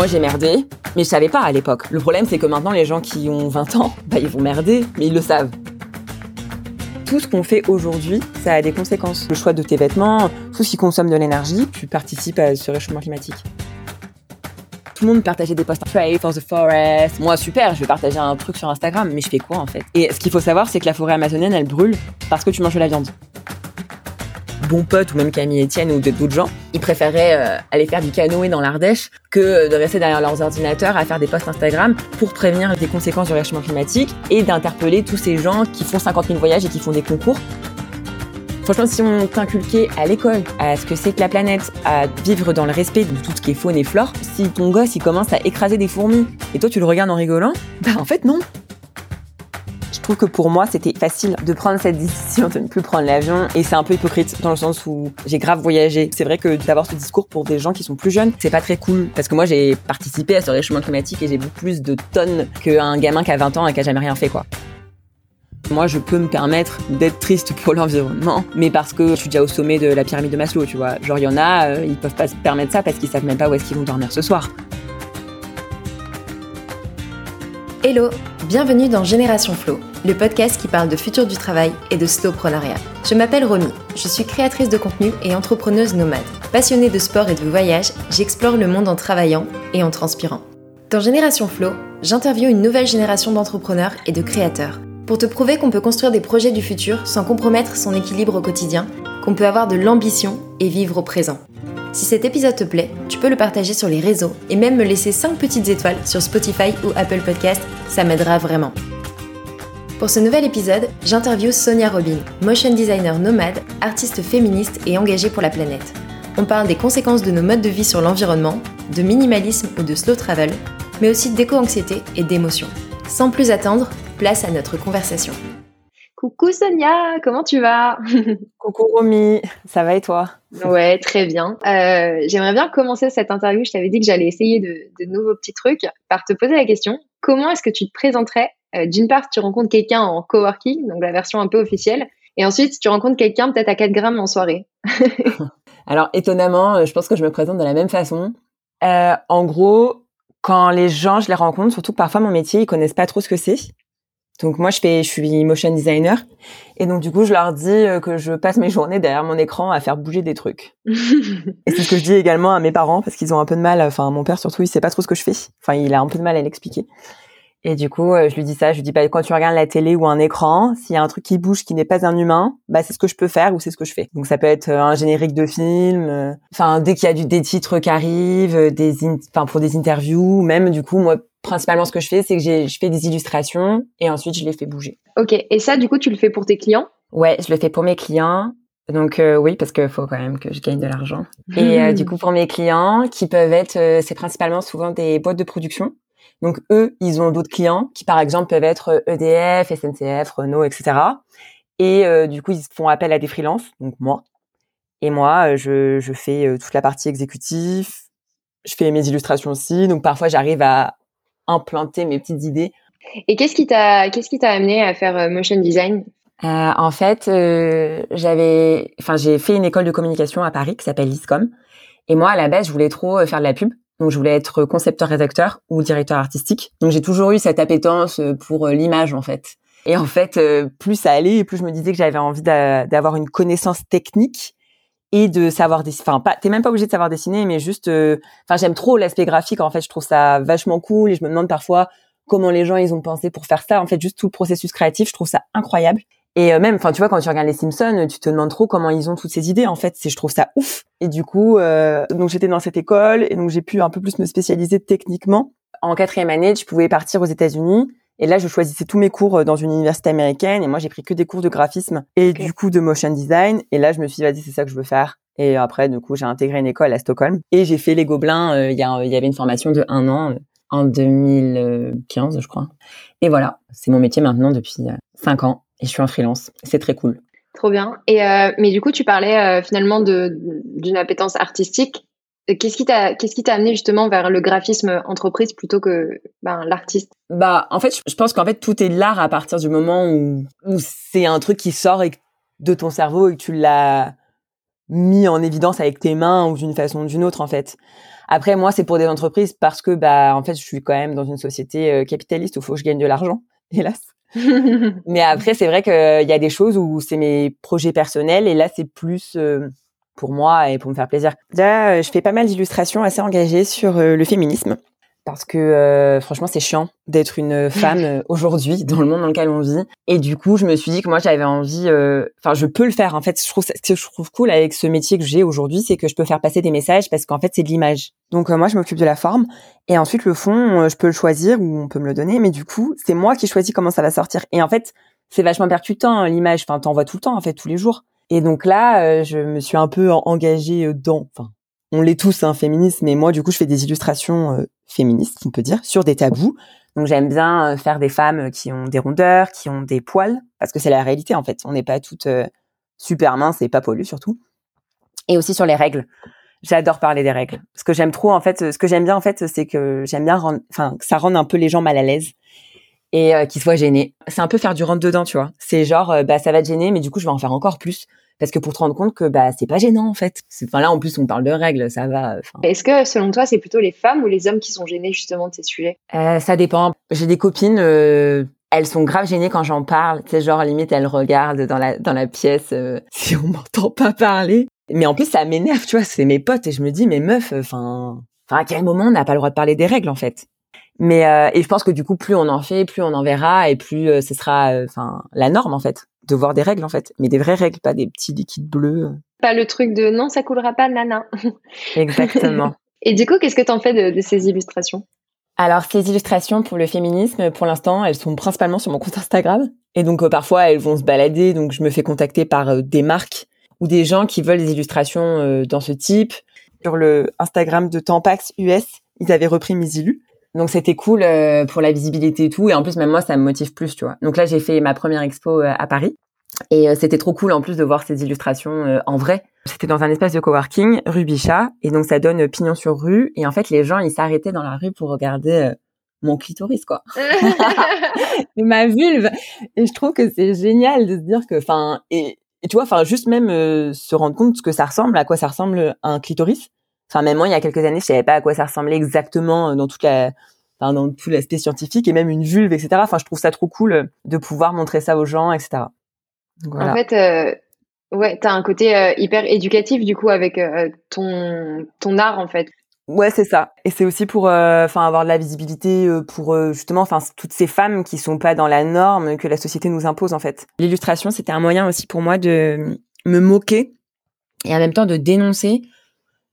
Moi, j'ai merdé, mais je savais pas à l'époque. Le problème, c'est que maintenant, les gens qui ont 20 ans, bah, ils vont merder, mais ils le savent. Tout ce qu'on fait aujourd'hui, ça a des conséquences. Le choix de tes vêtements, tout ce qui consomme de l'énergie, tu participes à ce réchauffement climatique. Tout le monde partageait des posts Pray for the forest. Moi, super, je vais partager un truc sur Instagram, mais je fais quoi en fait? Et ce qu'il faut savoir, c'est que la forêt amazonienne, elle brûle parce que tu manges de la viande bons potes ou même Camille Etienne ou d'autres gens, ils préféraient euh, aller faire du canoë dans l'Ardèche que de rester derrière leurs ordinateurs à faire des posts Instagram pour prévenir des conséquences du réchauffement climatique et d'interpeller tous ces gens qui font 50 000 voyages et qui font des concours. Franchement, si on t'inculquait à l'école à ce que c'est que la planète, à vivre dans le respect de tout ce qui est faune et flore, si ton gosse il commence à écraser des fourmis et toi tu le regardes en rigolant, bah en fait non, je trouve que pour moi, c'était facile de prendre cette décision de ne plus prendre l'avion. Et c'est un peu hypocrite dans le sens où j'ai grave voyagé. C'est vrai que d'avoir ce discours pour des gens qui sont plus jeunes, c'est pas très cool. Parce que moi, j'ai participé à ce réchauffement climatique et j'ai beaucoup plus de tonnes qu'un gamin qui a 20 ans et qui a jamais rien fait, quoi. Moi, je peux me permettre d'être triste pour l'environnement, mais parce que je suis déjà au sommet de la pyramide de Maslow, tu vois. Genre, il y en a, euh, ils peuvent pas se permettre ça parce qu'ils savent même pas où est-ce qu'ils vont dormir ce soir. Hello, bienvenue dans Génération Flow le podcast qui parle de futur du travail et de slowpreneuriat. Je m'appelle Romy, je suis créatrice de contenu et entrepreneuse nomade. Passionnée de sport et de voyage, j'explore le monde en travaillant et en transpirant. Dans Génération Flow, j'interviewe une nouvelle génération d'entrepreneurs et de créateurs pour te prouver qu'on peut construire des projets du futur sans compromettre son équilibre au quotidien, qu'on peut avoir de l'ambition et vivre au présent. Si cet épisode te plaît, tu peux le partager sur les réseaux et même me laisser 5 petites étoiles sur Spotify ou Apple Podcast, ça m'aidera vraiment. Pour ce nouvel épisode, j'interviewe Sonia Robin, motion designer nomade, artiste féministe et engagée pour la planète. On parle des conséquences de nos modes de vie sur l'environnement, de minimalisme ou de slow travel, mais aussi d'éco-anxiété et d'émotion. Sans plus attendre, place à notre conversation. Coucou Sonia, comment tu vas? Coucou Romy, ça va et toi? Ouais, très bien. Euh, j'aimerais bien commencer cette interview. Je t'avais dit que j'allais essayer de, de nouveaux petits trucs par te poser la question comment est-ce que tu te présenterais? Euh, d'une part, tu rencontres quelqu'un en coworking, donc la version un peu officielle, et ensuite, tu rencontres quelqu'un peut-être à 4 grammes en soirée. Alors, étonnamment, euh, je pense que je me présente de la même façon. Euh, en gros, quand les gens, je les rencontre, surtout parfois mon métier, ils connaissent pas trop ce que c'est. Donc moi, je fais, je suis motion designer, et donc du coup, je leur dis que je passe mes journées derrière mon écran à faire bouger des trucs. et c'est ce que je dis également à mes parents parce qu'ils ont un peu de mal. Enfin, mon père surtout, il sait pas trop ce que je fais. Enfin, il a un peu de mal à l'expliquer. Et du coup, euh, je lui dis ça, je lui dis bah quand tu regardes la télé ou un écran, s'il y a un truc qui bouge qui n'est pas un humain, bah c'est ce que je peux faire ou c'est ce que je fais. Donc ça peut être euh, un générique de film, euh, enfin dès qu'il y a du, des titres qui arrivent, des enfin pour des interviews, même du coup moi principalement ce que je fais c'est que je fais des illustrations et ensuite je les fais bouger. OK, et ça du coup tu le fais pour tes clients? Ouais, je le fais pour mes clients. Donc oui, parce qu'il faut quand même que je gagne de l'argent. Et du coup pour mes clients, qui peuvent être, c'est principalement souvent des boîtes de production donc eux, ils ont d'autres clients qui par exemple peuvent être EDF, SNCF, Renault, etc. Et euh, du coup, ils font appel à des freelances, donc moi. Et moi, euh, je, je fais euh, toute la partie exécutive. Je fais mes illustrations aussi. Donc parfois, j'arrive à implanter mes petites idées. Et qu'est-ce qui t'a qu'est-ce qui t'a amené à faire motion design? Euh, En fait, j'avais, enfin, j'ai fait une école de communication à Paris qui s'appelle l'ISCOM. Et moi, à la base, je voulais trop faire de la pub. Donc je voulais être concepteur-rédacteur ou directeur artistique. Donc j'ai toujours eu cette appétence euh, pour euh, l'image en fait. Et en fait, euh, plus ça allait, plus je me disais que j'avais envie d'avoir une connaissance technique et de savoir dessiner. Enfin, pas, t'es même pas obligé de savoir dessiner, mais juste. Enfin, j'aime trop l'aspect graphique. En fait, je trouve ça vachement cool et je me demande parfois comment les gens ils ont pensé pour faire ça. En fait, juste tout le processus créatif, je trouve ça incroyable. Et euh, même, enfin, tu vois, quand tu regardes les Simpsons, tu te demandes trop comment ils ont toutes ces idées. En fait, c'est, je trouve ça ouf. Et du coup, euh, donc j'étais dans cette école et donc j'ai pu un peu plus me spécialiser techniquement. En quatrième année, je pouvais partir aux États-Unis. Et là, je choisissais tous mes cours euh, dans une université américaine. Et moi, j'ai pris que des cours de graphisme et du coup de motion design. Et là, je me suis dit, vas-y, c'est ça que je veux faire. Et après, du coup, j'ai intégré une école à Stockholm et j'ai fait les Gobelins. Il y, y, avait une formation de un an en 2015, je crois. Et voilà, c'est mon métier maintenant depuis cinq ans et je suis en freelance. C'est très cool. Trop bien. Et euh, mais du coup, tu parlais euh, finalement d'une appétence artistique. Qu'est-ce qui t'a qu'est-ce qui t'a amené justement vers le graphisme entreprise plutôt que ben, l'artiste? Bah en fait, je pense qu'en fait tout est l'art à partir du moment où où c'est un truc qui sort de ton cerveau et que tu l'as mis en évidence avec tes mains ou d'une façon ou d'une autre en fait. Après, moi, c'est pour des entreprises parce que, bah, en fait, je suis quand même dans une société euh, capitaliste où faut que je gagne de l'argent, hélas. Mais après, c'est vrai qu'il y a des choses où c'est mes projets personnels et là, c'est plus euh, pour moi et pour me faire plaisir. Déjà, je fais pas mal d'illustrations assez engagées sur le féminisme. Parce que euh, franchement c'est chiant d'être une femme euh, aujourd'hui dans le monde dans lequel on vit. Et du coup je me suis dit que moi j'avais envie euh, enfin je peux le faire. En fait je trouve ce que je trouve cool avec ce métier que j'ai aujourd'hui c'est que je peux faire passer des messages parce qu'en fait c'est de l'image. Donc moi je m'occupe de la forme et ensuite le fond je peux le choisir ou on peut me le donner. Mais du coup c'est moi qui choisis comment ça va sortir. Et en fait c'est vachement percutant hein, l'image. Enfin t'en vois tout le temps en fait tous les jours et donc là je me suis un peu engagée dans enfin on l'est tous, hein, féministe, mais moi, du coup, je fais des illustrations euh, féministes, on peut dire, sur des tabous. Donc, j'aime bien euh, faire des femmes qui ont des rondeurs, qui ont des poils, parce que c'est la réalité, en fait. On n'est pas toutes euh, super minces et pas poilues, surtout. Et aussi sur les règles. J'adore parler des règles. Ce que j'aime trop, en fait, ce que j'aime bien, en fait, c'est que j'aime bien enfin, que ça rende un peu les gens mal à l'aise et qu'ils soient gênés. C'est un peu faire du rentre dedans, tu vois. C'est genre, bah, ça va te gêner, mais du coup, je vais en faire encore plus parce que pour te rendre compte que bah c'est pas gênant en fait. Enfin là en plus on parle de règles, ça va. Est-ce que selon toi c'est plutôt les femmes ou les hommes qui sont gênés justement de ces sujets? Euh, Ça dépend. J'ai des copines, euh, elles sont grave gênées quand j'en parle. Sais genre limite elles regardent dans la dans la pièce euh, si on m'entend pas parler. Mais en plus ça m'énerve, tu vois. C'est mes potes et je me dis mais meuf, enfin, enfin à quel moment on n'a pas le droit de parler des règles en fait? Mais et je pense que du coup plus on en fait, plus on en verra et plus ce sera enfin la norme en fait de voir des règles en fait, mais des vraies règles, pas des petits liquides bleus. Pas le truc de non, ça coulera pas, nana. Exactement. Et du coup, qu'est-ce que tu en fais de, ces illustrations? Alors ces illustrations pour le féminisme, pour l'instant, elles sont principalement sur mon compte Instagram. Et donc euh, parfois elles vont se balader, donc je me fais contacter par euh, des marques ou des gens qui veulent des illustrations euh, dans ce type. Sur le Instagram de Tampax US, ils avaient repris mes illus. Donc c'était cool euh, pour la visibilité et tout. Et en plus, même moi, ça me motive plus, tu vois. Donc là, j'ai fait ma première expo euh, à Paris. Et euh, c'était trop cool en plus de voir ces illustrations en vrai. C'était dans un espace de coworking, rue Bichat. Et donc ça donne pignon sur rue. Et en fait, les gens, ils s'arrêtaient dans la rue pour regarder mon clitoris, quoi. ma vulve. Et je trouve que c'est génial de se dire que, enfin, et, et, tu vois, enfin, juste même se rendre compte de ce que ça ressemble, à quoi ça ressemble un clitoris. Enfin, même moi, il y a quelques années, je savais pas à quoi ça ressemblait exactement euh, dans toute la, enfin, dans tout l'aspect scientifique et même une vulve, etc. Enfin, je trouve ça trop cool euh, de pouvoir montrer ça aux gens, etc. En fait, euh, ouais, t'as un côté euh, hyper éducatif du coup avec ton ton art en fait. Ouais, c'est ça. Et c'est aussi pour, enfin, avoir de la visibilité pour justement, enfin, toutes ces femmes qui sont pas dans la norme que la société nous impose en fait. L'illustration, c'était un moyen aussi pour moi de me moquer et en même temps de dénoncer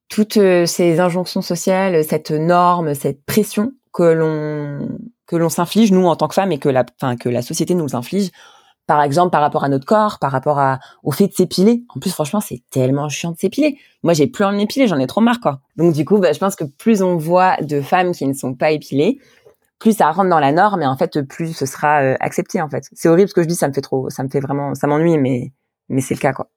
toutes euh, ces injonctions sociales, cette norme, cette pression que l'on que l'on s'inflige nous en tant que femmes et que la enfin que la société nous inflige par exemple par rapport à notre corps, par rapport à au fait de s'épiler. En plus franchement, c'est tellement chiant de s'épiler. Moi, j'ai plus envie de m'épiler, j'en ai trop marre quoi. Donc du coup, bah, je pense que plus on voit de femmes qui ne sont pas épilées, plus ça rentre dans la norme et en fait plus ce sera euh, accepté en fait. C'est horrible ce que je dis, ça me fait trop ça me fait vraiment ça m'ennuie mais mais c'est le cas quoi.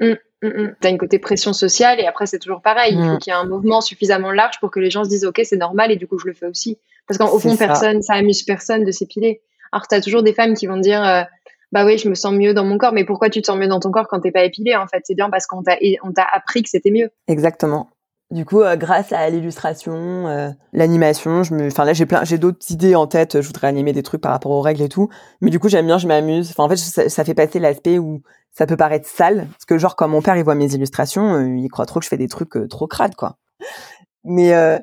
Mmh, mmh, mmh. T'as une côté pression sociale et après c'est toujours pareil. Il faut qu'il y ait un mouvement suffisamment large pour que les gens se disent ok c'est normal et du coup je le fais aussi. Parce qu'au fond personne, ça amuse personne de s'épiler. Alors t'as toujours des femmes qui vont dire euh, bah oui je me sens mieux dans mon corps mais pourquoi tu te sens mieux dans ton corps quand t'es pas épilé en fait? C'est bien parce qu'on t'a on t'a appris que c'était mieux. Exactement. Du coup, euh, grâce à l'illustration, euh, l'animation, je me, enfin là j'ai plein, j'ai d'autres idées en tête. Je voudrais animer des trucs par rapport aux règles et tout. Mais du coup, j'aime bien, je m'amuse. Enfin, en fait, ça, fait passer l'aspect où ça peut paraître sale, parce que genre quand mon père il voit mes illustrations, euh, il croit trop que je fais des trucs euh, trop crades quoi. Mais euh,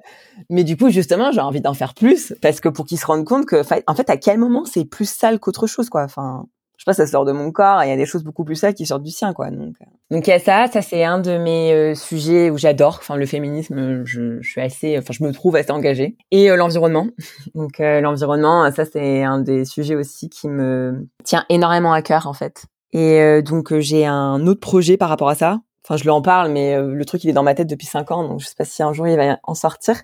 mais du coup justement j'ai envie d'en faire plus parce que pour qu'il se rende compte que en fait à quel moment c'est plus sale qu'autre chose quoi. Enfin je sais pas ça sort de mon corps et il y a des choses beaucoup plus sales qui sortent du sien quoi. Donc donc il y a ça, ça c'est un de mes sujets où j'adore. Enfin le féminisme, je, suis assez, enfin je me trouve assez engagée et l'environnement. donc l'environnement ça c'est un des sujets aussi qui me tient énormément à cœur en fait. Et euh, donc euh, j'ai un autre projet par rapport à ça. Enfin, je lui en parle, mais euh, le truc il est dans ma tête depuis cinq ans, donc je sais pas si un jour il va en sortir.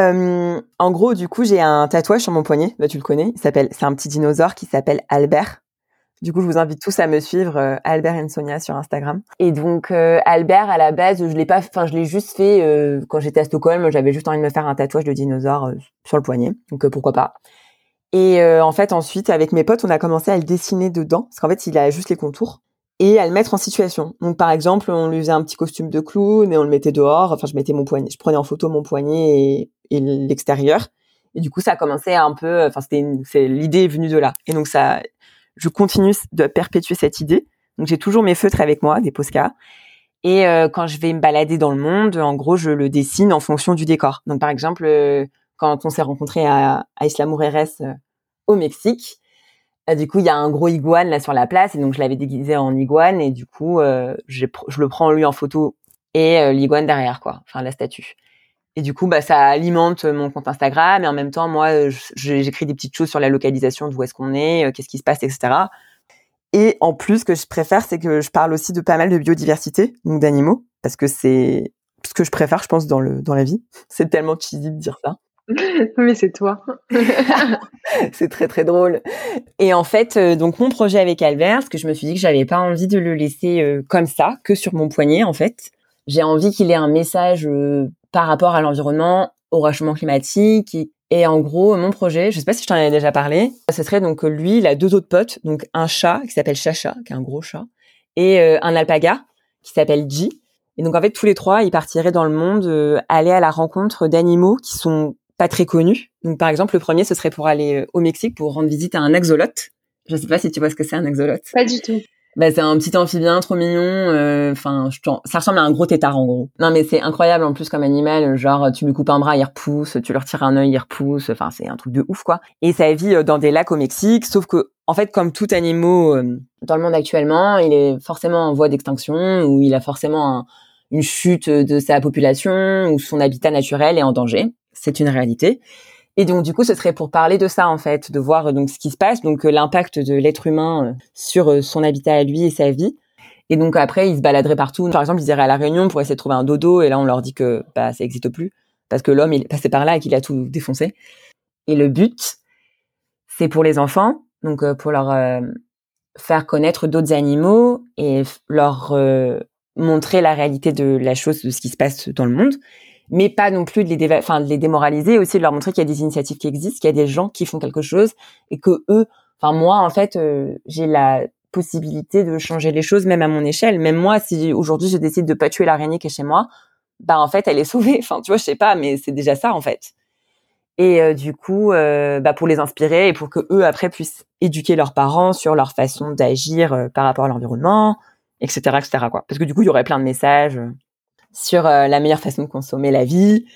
Euh, en gros, du coup, j'ai un tatouage sur mon poignet. Bah, tu le connais. Il s'appelle, c'est un petit dinosaure qui s'appelle Albert. Du coup, je vous invite tous à me suivre, Albert et Sonia sur Instagram. Et donc, Albert, à la base, je l'ai pas, enfin, je l'ai juste fait quand j'étais à Stockholm. J'avais juste envie de me faire un tatouage de dinosaure sur le poignet. Donc, pourquoi pas. Et euh, en fait, ensuite, avec mes potes, on a commencé à le dessiner dedans, parce qu'en fait, il a juste les contours. et à le mettre en situation. Donc par exemple, on lui faisait un petit costume de clown et on le mettait dehors. Enfin, je mettais mon poignet, je prenais en photo mon poignet et, l'extérieur. Et du coup, ça a commencé un peu. Enfin, c'était c'est l'idée venue de là. Et donc ça, je continue de perpétuer cette idée. Donc j'ai toujours mes feutres avec moi, des Posca. Et euh, quand je vais me balader dans le monde, en gros, je le dessine en fonction du décor. Donc par exemple, euh, quand on s'est rencontré à, à Isla euh, au Mexique, du coup, il y a un gros iguane là sur la place, et donc je l'avais déguisé en iguane, et du coup, je, je le prends lui en photo et l'iguane derrière, quoi, enfin la statue. Et du coup, bah, ça alimente mon compte Instagram, et en même temps, moi, j'écris des petites choses sur la localisation, d'où est-ce qu'on est, qu'est-ce qui se passe, etc. Et en plus, ce que je préfère, c'est que je parle aussi de pas mal de biodiversité, donc d'animaux, parce que c'est ce que je préfère, je pense, dans le dans la vie. C'est tellement cheesy de dire ça. Mais c'est toi. c'est très très drôle. Et en fait, euh, donc mon projet avec Albert, parce que je me suis dit que j'avais pas envie de le laisser euh, comme ça, que sur mon poignet en fait. J'ai envie qu'il ait un message euh, par rapport à l'environnement, au réchauffement climatique et en gros, mon projet, je sais pas si je t'en avais déjà parlé, ce serait donc lui, il a deux autres potes, donc un chat qui s'appelle Chacha, qui est un gros chat, et euh, un alpaga qui s'appelle G. Et donc en fait, tous les trois, ils partiraient dans le monde euh, aller à la rencontre d'animaux qui sont pas très connus. Donc par exemple, le premier, ce serait pour aller euh, au Mexique pour rendre visite à un axolote. Je sais pas si tu vois ce que c'est un axolote. Pas du tout bah, c'est un petit amphibien trop mignon. Euh, enfin, ça ressemble à un gros tétard en gros. Non, mais c'est incroyable en plus comme animal. Genre, tu lui coupes un bras, il repousse. Tu lui retires un œil, il repousse. Enfin, c'est un truc de ouf quoi. Et ça vit euh, dans des lacs au Mexique. Sauf que, en fait, comme tout animal euh, dans le monde actuellement, il est forcément en voie d'extinction ou il a forcément une chute de sa population ou son habitat naturel est en danger. C'est une réalité. Et donc du coup, ce serait pour parler de ça en fait, de voir donc ce qui se passe, donc euh, l'impact de l'être humain euh, sur euh, son habitat à lui et sa vie. Et donc après, ils se baladeraient partout. Par exemple, ils iraient à la Réunion pour essayer de trouver un dodo, et là on leur dit que bah ça n'existe plus parce que l'homme il est passé par là et qu'il a tout défoncé. Et le but, c'est pour les enfants, donc pour leur faire connaître d'autres animaux et leur montrer la réalité de la chose, de ce qui se passe dans le monde mais pas non plus de les, enfin, de les démoraliser, aussi de leur montrer qu'il y a des initiatives qui existent, qu'il y a des gens qui font quelque chose et que eux, enfin moi en fait, euh, j'ai la possibilité de changer les choses même à mon échelle. Même moi, si aujourd'hui je décide de pas tuer l'araignée qui est chez moi, bah en fait elle est sauvée. Enfin tu vois, je sais pas, mais c'est déjà ça en fait. Et euh, du coup, euh, bah, pour les inspirer et pour que eux après puissent éduquer leurs parents sur leur façon d'agir par rapport à l'environnement, etc., etc. Quoi. Parce que du coup, il y aurait plein de messages sur euh, la meilleure façon de consommer la vie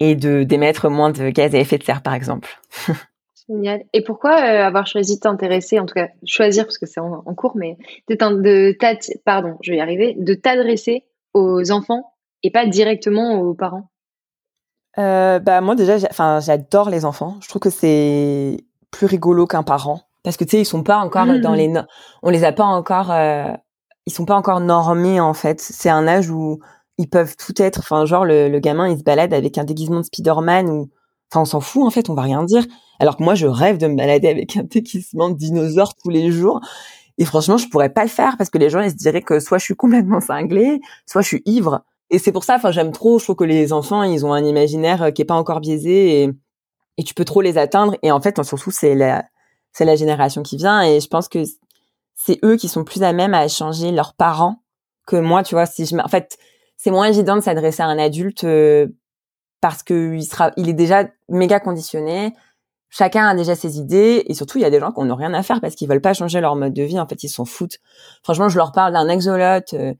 et de d'émettre moins de gaz à effet de serre, par exemple. Génial. Et pourquoi euh, avoir choisi de t'intéresser, en tout cas choisir parce que c'est en, cours, mais de, de pardon, je vais y arriver, de t'adresser aux enfants et pas directement aux parents? Euh, Bah moi déjà, enfin j'adore les enfants. Je trouve que c'est plus rigolo qu'un parent parce que tu sais ils sont pas encore dans mmh. les, on les a pas encore, ils sont pas encore normés en fait. C'est un âge où ils peuvent tout être. Enfin, genre le, gamin, il se balade avec un déguisement de Spider-Man ou, enfin, on s'en fout en fait, on va rien dire. Alors que moi, je rêve de me balader avec un déguisement de dinosaure tous les jours. Et franchement, je pourrais pas le faire parce que les gens, ils se diraient que soit je suis complètement cinglée, soit je suis ivre. Et c'est pour ça, enfin, j'aime trop. Je trouve que les enfants, ils ont un imaginaire euh, qui est pas encore biaisé et, et tu peux trop les atteindre. Et en fait, surtout, c'est la, c'est la génération qui vient. Et je pense que c'est eux qui sont plus à même à changer leurs parents que moi. Tu vois, si je, en fait, c'est moins évident de s'adresser à un adulte euh, parce que il sera, il est déjà méga conditionné. Chacun a déjà ses idées et surtout il y a des gens qui n'ont rien à faire parce qu'ils veulent pas changer leur mode de vie. En fait, ils s'en foutent. Franchement, je leur parle d'un exolote euh,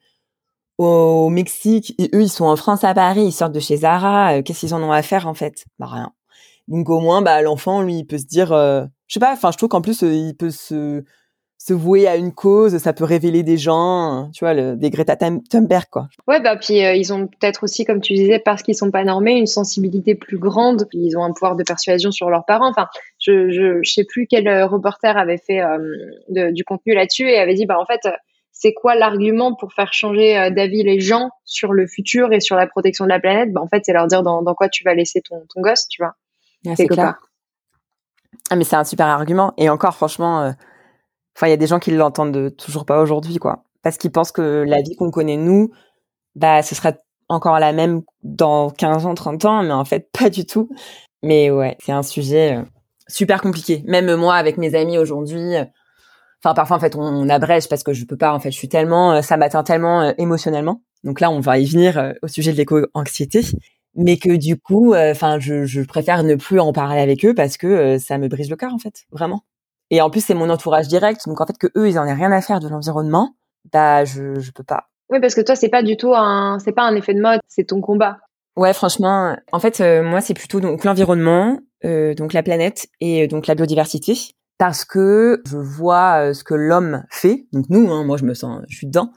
au Mexique et eux ils sont en France à Paris, ils sortent de chez Zara. Euh, qu'est-ce qu'ils en ont à faire en fait? Bah rien. Donc au moins, bah l'enfant lui, il peut se dire, je sais pas. Enfin, je trouve qu'en plus il peut se se vouer à une cause, ça peut révéler des gens, tu vois, le, des Greta Thunberg, quoi. Ouais, bah puis euh, ils ont peut-être aussi, comme tu disais, parce qu'ils sont pas normés, une sensibilité plus grande. Ils ont un pouvoir de persuasion sur leurs parents. Enfin, je je, je sais plus quel euh, reporter avait fait euh, du contenu là-dessus et avait dit, bah en fait, c'est quoi l'argument pour faire changer d'avis les gens sur le futur et sur la protection de la planète? Bah en fait, c'est leur dire dans, dans quoi tu vas laisser ton ton gosse, tu vois. Ah, c'est clair. Ah mais c'est un super argument et encore franchement Enfin, il y a des gens qui l'entendent toujours pas aujourd'hui, quoi. Parce qu'ils pensent que la vie qu'on connaît nous, bah, ce sera encore la même dans 15 ans, 30 ans, mais en fait, pas du tout. Mais ouais, c'est un sujet euh, super compliqué. Même moi, avec mes amis aujourd'hui, euh, Enfin, parfois, en fait, on, abrège parce que je peux pas. En fait, je suis tellement, euh, ça m'atteint tellement émotionnellement. Donc là, on va y venir au sujet de l'éco-anxiété, mais que du coup, enfin, je, je, préfère ne plus en parler avec eux parce que ça me brise le cœur, en fait, vraiment. Et en plus, c'est mon entourage direct, donc en fait, que eux, ils en aient rien à faire de l'environnement, bah, je, je peux pas. Oui, parce que toi, c'est pas du tout un, c'est pas un effet de mode, c'est ton combat. Ouais, franchement, en fait, moi, c'est plutôt donc l'environnement, donc la planète et donc la biodiversité parce que je vois euh, ce que l'homme fait. Donc nous, hein, moi je me sens, je suis dedans.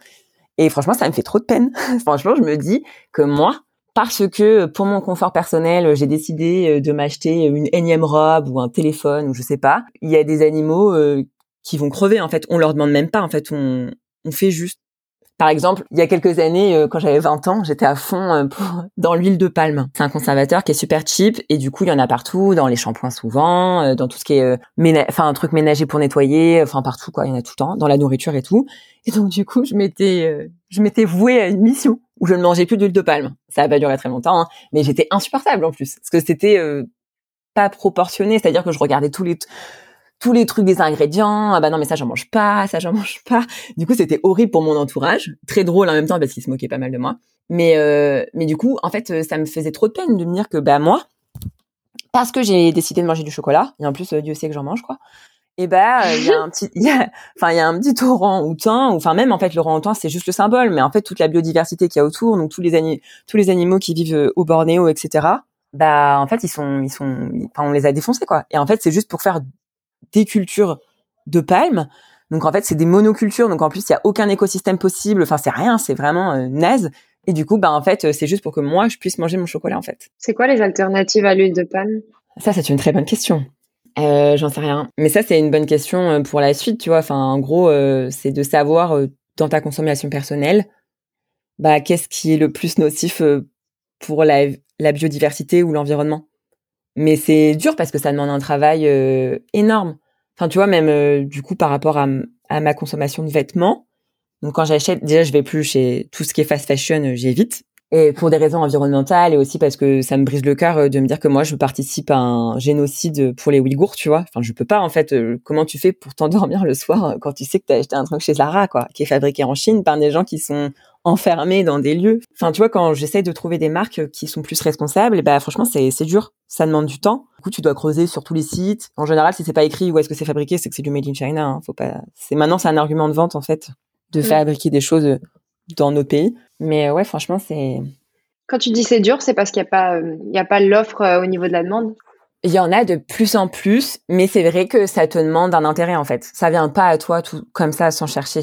Et franchement, ça me fait trop de peine. franchement, je me dis que moi, parce que pour mon confort personnel, j'ai décidé euh, de m'acheter une énième robe ou un téléphone ou je sais pas. Il y a des animaux euh, qui vont crever. En fait, on leur demande même pas. En fait, on, on fait juste. Par exemple, il y a quelques années, euh, quand j'avais 20 ans, j'étais à fond euh, dans l'huile de palme. C'est un conservateur qui est super cheap et du coup, il y en a partout, dans les shampoings souvent, dans tout ce qui est enfin un truc ménager pour nettoyer, enfin partout quoi, il y en a tout le temps, dans la nourriture et tout. Et donc du coup, je m'étais je m'étais vouée à une mission où je ne mangeais plus d'huile de palme. Ça a pas duré très longtemps, hein, mais j'étais insupportable en plus parce que c'était pas proportionné, c'est-à-dire que je regardais tous les tous les trucs des ingrédients. Ah bah non, mais ça j'en mange pas, ça j'en mange pas. Du coup, c'était horrible pour mon entourage, très drôle en même temps parce qu'ils se moquaient pas mal de moi. Mais euh, mais du coup, en fait, ça me faisait trop de peine de me dire que bah moi, parce que j'ai décidé de manger du chocolat, et en plus euh, Dieu sait que j'en mange quoi. Et bah il y a un petit, enfin il y a un petit orang-outan, enfin même en fait le orang-outan c'est juste le symbole, mais en fait toute la biodiversité qu'il y a autour, donc tous les tous les animaux qui vivent euh, au Bornéo, etc. Bah en fait ils sont ils sont, enfin on les a défoncés quoi. Et en fait c'est juste pour faire des cultures de palmes. Donc en fait, c'est des monocultures. Donc en plus, il y a aucun écosystème possible. Enfin, c'est rien. C'est vraiment euh, naze. Et du coup, bah en fait, c'est juste pour que moi, je puisse manger mon chocolat en fait. C'est quoi les alternatives à l'huile de palme? Ça, c'est une très bonne question. Euh, J'en sais rien. Mais ça, c'est une bonne question euh, pour la suite, tu vois. Enfin, en gros, euh, c'est de savoir dans ta consommation personnelle, bah qu'est-ce qui est le plus nocif pour la, biodiversité ou l'environnement. Mais c'est dur parce que ça demande un travail euh, énorme. Enfin, tu vois, même euh, du coup, par rapport à, ma consommation de vêtements. Donc, quand j'achète, déjà, je vais plus chez tout ce qui est fast fashion, euh, j'évite. Et pour des raisons environnementales et aussi parce que ça me brise le cœur de me dire que moi, je participe à un génocide pour les Ouïghours, tu vois. Enfin, je peux pas, en fait. comment tu fais pour t'endormir le soir quand tu sais que tu as acheté un truc chez Zara, quoi, qui est fabriqué en Chine par des gens qui sont enfermés dans des lieux. Enfin, tu vois, quand j'essaie de trouver des marques qui sont plus responsables, et bah franchement, c'est c'est dur. Ça demande du temps. Du coup, tu dois creuser sur tous les sites. En général, si c'est pas écrit où est-ce que c'est fabriqué, c'est que c'est du made in China. Hein. Faut pas. C'est maintenant, c'est un argument de vente en fait de fabriquer des choses dans nos pays. Mais ouais, franchement, c'est. Quand tu dis c'est dur, c'est parce qu'il y a pas il y a pas l'offre euh, au niveau de la demande? Il y en a de plus en plus, mais c'est vrai que ça te demande un intérêt en fait. Ça vient pas à toi tout comme ça sans chercher.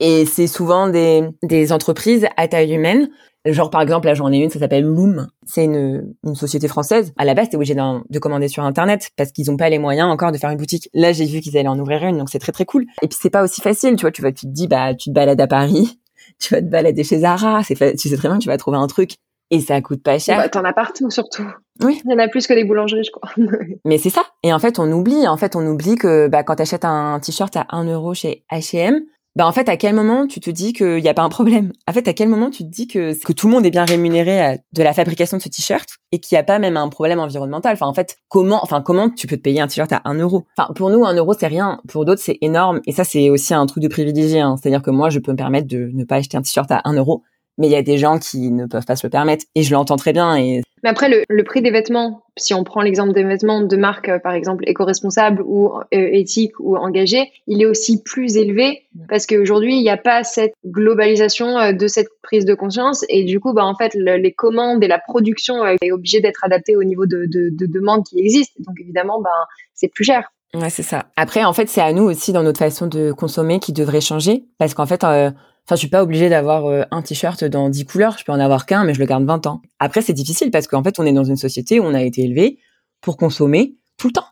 Et c'est souvent des, des entreprises à taille humaine. Genre, par exemple, là, j'en ai une, ça s'appelle Loom. C'est une, une société française. À la base, t'es obligé de commander sur Internet parce qu'ils n'ont pas les moyens encore de faire une boutique. Là, j'ai vu qu'ils allaient en ouvrir une, donc c'est très, très cool. Et puis, c'est pas aussi facile, tu vois. Tu vas, tu te dis, bah, tu te balades à Paris, tu vas te balader chez Zara. C'est tu sais très bien que tu vas trouver un truc. Et ça coûte pas cher. Bah, T'en as partout, surtout. Oui. Il y en a plus que des boulangeries, je crois. Mais c'est ça. Et en fait, on oublie. En fait, on oublie que bah, quand t'achètes un t-shirt à 1 euro chez H&M, bah en fait, à quel moment tu te dis qu'il n'y a pas un problème? En fait, à quel moment tu te dis que, que tout le monde est bien rémunéré de la fabrication de ce t-shirt et qu'il n'y a pas même un problème environnemental? Enfin, en fait, comment, enfin, comment tu peux te payer un t-shirt à 1 euro? Enfin, pour nous, un euro, c'est rien. Pour d'autres, c'est énorme. Et ça, c'est aussi un truc de privilégié. Hein. C'est-à-dire que moi, je peux me permettre de ne pas acheter un t-shirt à 1 euro mais il y a des gens qui ne peuvent pas se le permettre et je l'entends très bien et mais après le, le, prix des vêtements si on prend l'exemple des vêtements de marques euh, par exemple éco-responsables ou euh, éthiques ou engagées il est aussi plus élevé parce qu'aujourd'hui il n'y a pas cette globalisation euh, de cette prise de conscience. Et du coup bah en fait les commandes et la production est obligée d'être adaptée au niveau de, de, de demande qui existe donc évidemment bah c'est plus cher. Ouais, c'est ça. Après, en fait, c'est à nous aussi dans notre façon de consommer qui devrait changer, parce qu'en fait, euh, Enfin, je suis pas obligée d'avoir euh, un t-shirt dans 10 couleurs. Je peux en avoir qu'un, mais je le garde 20 ans. Après, c'est difficile parce qu'en fait, on est dans une société où on a été élevé pour consommer tout le temps.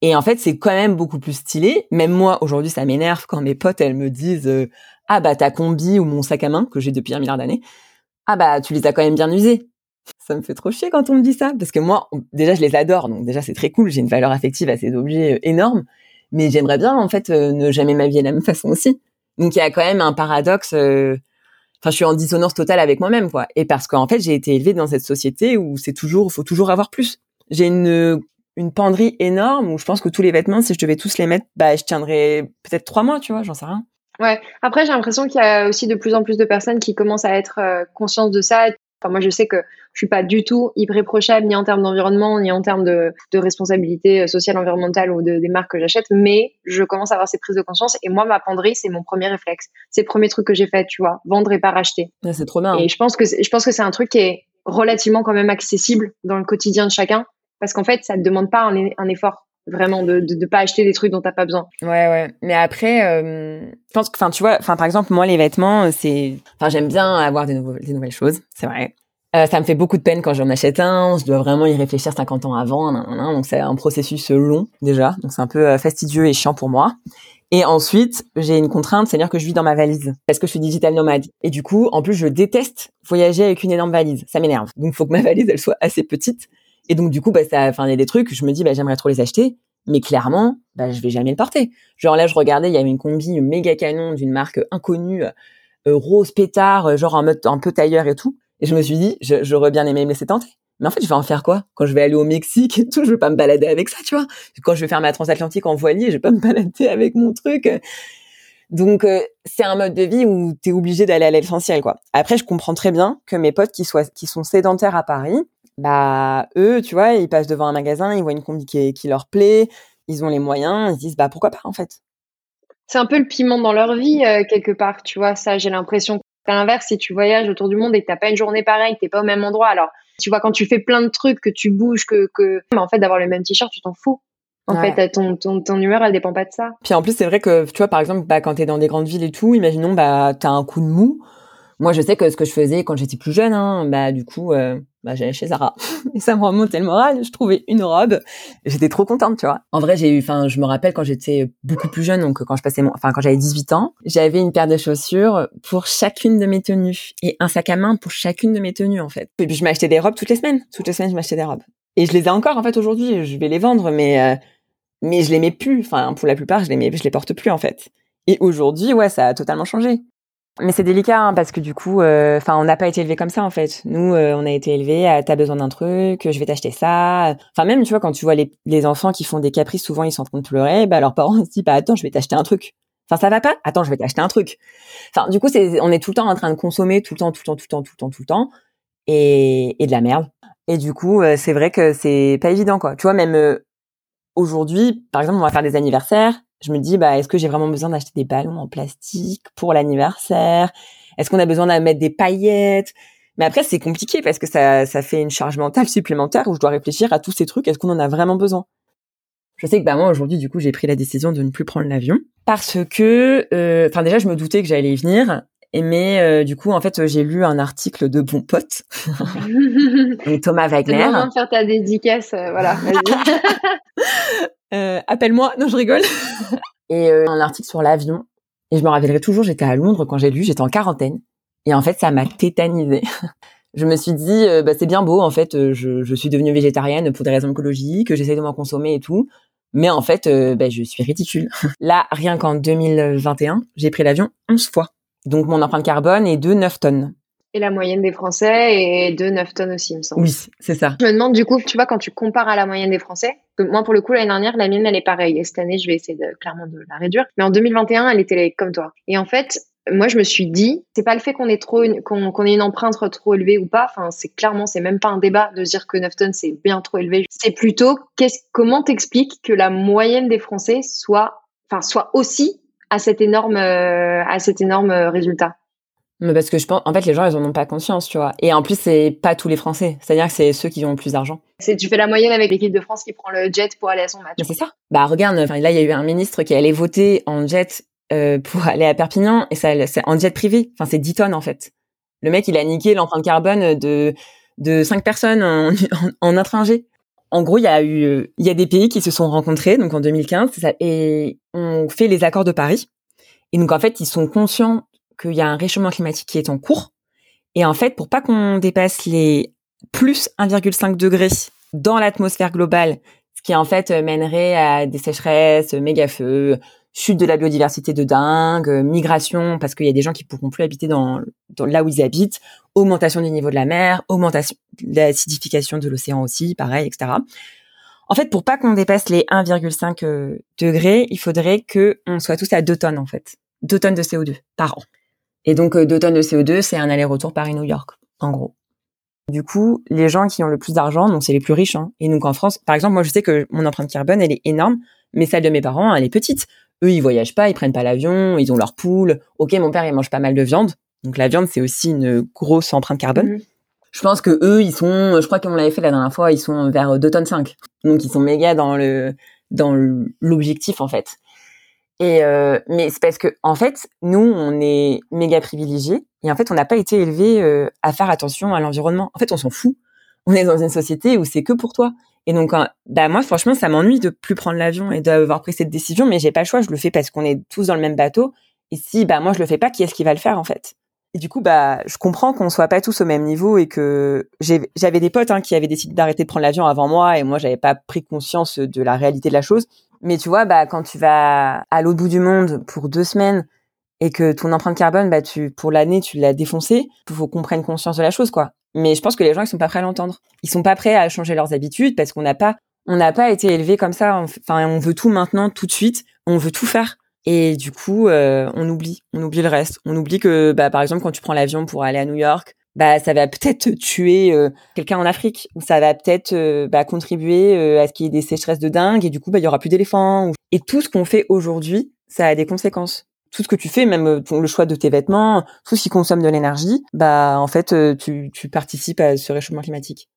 Et en fait, c'est quand même beaucoup plus stylé. Même moi, aujourd'hui, ça m'énerve quand mes potes, elles me disent euh, Ah bah, ta combi ou mon sac à main, que j'ai depuis un milliard d'années, ah bah, tu les as quand même bien usés. Ça me fait trop chier quand on me dit ça. Parce que moi, déjà, je les adore. Donc déjà, c'est très cool. J'ai une valeur affective à ces objets euh, énormes. Mais j'aimerais bien, en fait, ne jamais m'habiller de la même façon aussi. Donc il y a quand même un paradoxe. Euh, enfin, je suis en dissonance totale avec moi-même, quoi. Et parce qu'en fait, j'ai été élevée dans cette société où c'est toujours, faut toujours avoir plus. J'ai une une penderie énorme où je pense que tous les vêtements, si je devais tous les mettre, bah, je tiendrais peut-être trois mois, tu vois, j'en sais rien. Ouais. Après, j'ai l'impression qu'il y a aussi de plus en plus de personnes qui commencent à être euh, conscientes de ça. Enfin, moi, je sais que je suis pas du tout irréprochable ni en termes d'environnement ni en termes de, de responsabilité euh, sociale, environnementale ou de, des marques que j'achète, mais je commence à avoir ces prises de conscience. Et moi, ma penderie, c'est mon premier réflexe. C'est le premier truc que j'ai fait, tu vois, vendre et pas racheter. c'est trop bien. Et je pense que je pense que c'est un truc qui est relativement quand même accessible dans le quotidien de chacun parce qu'en fait, ça ne demande pas un, un effort vraiment de, de, pas acheter des trucs dont t'as pas besoin. Ouais ouais. Mais après, euh, je pense que, enfin tu vois, enfin par exemple moi les vêtements, c'est, enfin j'aime bien avoir des, nouveaux, des nouvelles choses, c'est vrai. Euh, ça me fait beaucoup de peine quand j'en achète un. Je dois vraiment y réfléchir 50 ans avant. donc c'est un processus long déjà. Donc c'est un peu euh, fastidieux et chiant pour moi. Et ensuite, j'ai une contrainte, c'est-à-dire que je vis dans ma valise parce que je suis digital nomade. Et du coup, en plus, je déteste voyager avec une énorme valise. Ça m'énerve. Donc, faut que ma valise elle soit assez petite et donc du coup, bah, ça, enfin, il y a des trucs, je me dis, bah, j'aimerais trop les acheter, mais clairement, bah, je vais jamais le porter. Genre là, je regardais, il y avait une combi méga canon d'une marque inconnue, euh, rose pétard, euh, genre en mode un peu tailleur et tout. Et je me suis dit, j'aurais bien aimé me laisser tenter. Mais en fait, je vais en faire quoi? Quand je vais aller au Mexique et tout, je vais pas me balader avec ça, tu vois. Quand je vais faire ma transatlantique en voilier, je vais pas me balader avec mon truc. Donc euh, c'est un mode de vie où tu es obligé d'aller à l'essentiel quoi. Après je comprends très bien que mes potes qui soient qui sont sédentaires à Paris, bah eux, tu vois, ils passent devant un magasin, ils voient une combi qui, qui leur plaît, ils ont les moyens, ils se disent bah pourquoi pas en fait. C'est un peu le piment dans leur vie euh, quelque part, tu vois. Ça, j'ai l'impression. À l'inverse, si tu voyages autour du monde et que t'as pas une journée pareille, t'es pas au même endroit, alors tu vois quand tu fais plein de trucs, que tu bouges, que que, mais en fait d'avoir le même t-shirt, tu t'en fous. En fait, ton, ton, ton humeur, elle dépend pas de ça. Puis en plus, c'est vrai que, tu vois, par exemple, bah, quand t'es dans des grandes villes et tout, imaginons, bah, t'as un coup de mou. Moi, je sais que ce que je faisais quand j'étais plus jeune, hein, bah, du coup, euh, bah, j'allais chez Zara. Et ça me remontait le moral. Je trouvais une robe. J'étais trop contente, tu vois. En vrai, j'ai eu, enfin, je me rappelle quand j'étais beaucoup plus jeune, donc quand je passais enfin, quand j'avais 18 ans, j'avais une paire de chaussures pour chacune de mes tenues et un sac à main pour chacune de mes tenues, en fait. Et puis, je m'achetais des robes toutes les semaines. Toutes les semaines, je m'achetais des robes. Et je les ai encore, en fait, aujourd'hui. Je vais les vendre, mais, euh, mais je les mets plus. Enfin, pour la plupart, je les mets, je les porte plus, en fait. Et aujourd'hui, ouais, ça a totalement changé. Mais c'est délicat hein, parce que du coup, euh, enfin, on n'a pas été élevé comme ça en fait. Nous, euh, on a été élevé à t'as besoin d'un truc, je vais t'acheter ça. Enfin même, tu vois, quand tu vois les, les enfants qui font des caprices, souvent ils sont en train de pleurer, bah leurs parents se disent bah attends, je vais t'acheter un truc. Enfin ça va pas? Attends, je vais t'acheter un truc. Enfin du coup, c'est on est tout le temps en train de consommer tout le temps, tout le temps, tout le temps, tout le temps, tout le temps, et, et de la merde. Et du coup, euh, c'est vrai que c'est pas évident quoi. Tu vois, même aujourd'hui, par exemple, on va faire des anniversaires je me dis, bah, est-ce que j'ai vraiment besoin d'acheter des ballons en plastique pour l'anniversaire? Est-ce qu'on a besoin de mettre des paillettes? Mais après, c'est compliqué parce que ça, ça fait une charge mentale supplémentaire où je dois réfléchir à tous ces trucs. Est-ce qu'on en a vraiment besoin? Je sais que bah moi aujourd'hui du coup j'ai pris la décision de ne plus prendre l'avion parce que euh, enfin déjà je me doutais que j'allais y venir mais euh, du coup en fait j'ai lu un article de bon pote Thomas Wagner. de faire ta dédicace euh, voilà. Euh, appelle-moi. Non, je rigole. et euh, un article sur l'avion. Et je me rappellerai toujours, j'étais à Londres quand j'ai lu, j'étais en quarantaine. Et en fait, ça m'a tétanisé. je me suis dit, euh, bah, c'est bien beau, en fait, je, je, suis devenue végétarienne pour des raisons écologiques, j'essaie de m'en consommer et tout. Mais en fait, bah, je suis ridicule. Là, rien qu'en 2021, j'ai pris l'avion 11 fois. Donc mon empreinte carbone est de 9 tonnes. Et la moyenne des Français est de 9 tonnes aussi, il me semble. Oui, c'est ça. Je me demande du coup, tu vois, quand tu compares à la moyenne des Français, que moi pour le coup l'année dernière, la mienne elle est pareille. Et cette année, je vais essayer de, clairement de la réduire. Mais en 2021, elle était comme toi. Et en fait, moi je me suis dit, c'est pas le fait qu'on ait trop qu'on ait une empreinte trop élevée ou pas. Enfin, c'est clairement, c'est même pas un débat de dire que 9 tonnes c'est bien trop élevé. C'est plutôt, qu'est-ce, comment t'expliques que la moyenne des Français soit, enfin, soit aussi à cet énorme, euh, à cet énorme euh, résultat? Mais parce que je pense, en fait, les gens, ils en ont pas conscience, tu vois. Et en plus, c'est pas tous les Français. C'est-à-dire que c'est ceux qui ont le plus d'argent. C'est, tu fais la moyenne avec l'équipe de France qui prend le jet pour aller à son match. c'est ça. Bah, regarde, là, il y a eu un ministre qui allait voter en jet, euh, pour aller à Perpignan, et ça, c'est en jet privé. Enfin, c'est 10 tonnes, en fait. Le mec, il a niqué l'empreinte carbone de, de 5 personnes en, en, en En gros, il y a eu, il y a des pays qui se sont rencontrés, donc en 2015, ça, et on fait les accords de Paris. Et donc, en fait, ils sont conscients qu'il y a un réchauffement climatique qui est en cours. Et en fait, pour pas qu'on dépasse les plus 1,5 degrés dans l'atmosphère globale, ce qui en fait mènerait à des sécheresses, méga feux, chute de la biodiversité de dingue, migration parce qu'il y a des gens qui pourront plus habiter dans, là où ils habitent, augmentation du niveau de la mer, augmentation de l'acidification de l'océan aussi, pareil, etc. En fait, pour pas qu'on dépasse les 1,5 euh, degrés, il faudrait que on soit tous à 2 tonnes en fait, 2 tonnes de CO2 par an. Et donc 2 tonnes de CO2, c'est un aller-retour Paris-New York, en gros. Du coup, les gens qui ont le plus d'argent, donc c'est les plus riches. Hein. Et donc en France, par exemple, moi je sais que mon empreinte carbone, elle est énorme, mais celle de mes parents, elle est petite. Eux, ils voyagent pas, ils prennent pas l'avion, ils ont leur poule. Ok, mon père, il mange pas mal de viande, donc la viande, c'est aussi une grosse empreinte carbone. Mmh. Je pense que eux, ils sont, je crois qu'on l'avait fait la dernière fois, ils sont vers 2 tonnes 5. Donc ils sont méga dans le dans l'objectif en fait. Et euh, mais c'est parce que en fait, nous, on est méga privilégiés et en fait, on n'a pas été élevés euh, à faire attention à l'environnement. En fait, on s'en fout. On est dans une société où c'est que pour toi. Et donc, bah moi, franchement, ça m'ennuie de plus prendre l'avion et d'avoir pris cette décision, mais j'ai pas le choix. Je le fais parce qu'on est tous dans le même bateau. Et si, bah moi, je le fais pas, qui est-ce qui va le faire en fait? Et du coup, bah, je comprends qu'on soit pas tous au même niveau et que j'avais des potes hein, qui avaient décidé d'arrêter de prendre l'avion avant moi, et moi, j'avais pas pris conscience de la réalité de la chose. Mais tu vois, bah, quand tu vas à l'autre bout du monde pour deux semaines et que ton empreinte carbone, bah, tu, pour l'année, tu l'as défoncé, il faut qu'on prenne conscience de la chose, quoi. Mais je pense que les gens, ils sont pas prêts à l'entendre. Ils sont pas prêts à changer leurs habitudes parce qu'on n'a pas, on n'a pas été élevé comme ça. Enfin, on veut tout maintenant, tout de suite. On veut tout faire. Et du coup, euh, on oublie, on oublie le reste. On oublie que, bah, par exemple, quand tu prends l'avion pour aller à New York, bah, ça va peut-être tuer euh, quelqu'un en Afrique, ou ça va peut-être euh, bah, contribuer à ce qu'il y ait des sécheresses de dingue, et du coup, bah, il y aura plus d'éléphants. Et tout ce qu'on fait aujourd'hui, ça a des conséquences tout ce que tu fais, même euh, le choix de tes vêtements, tout ce qui consomme de l'énergie, bah en fait euh, tu, tu participes à ce réchauffement climatique.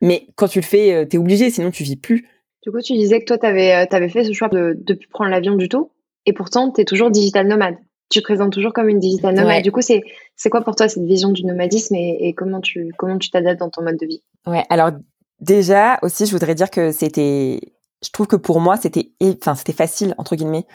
Mais quand tu le fais, euh, t'es obligé, sinon tu vis plus. Du coup, tu disais que toi, t'avais avais fait ce choix de ne plus prendre l'avion du tout, et pourtant t'es toujours digital nomade. Tu te présentes toujours comme une digital nomade. Du coup, c'est c'est quoi pour toi cette vision du nomadisme et, et comment tu comment tu t'adaptes dans ton mode de vie? Ouais, alors déjà aussi, je voudrais dire que c'était, je trouve que pour moi, c'était enfin c'était facile entre guillemets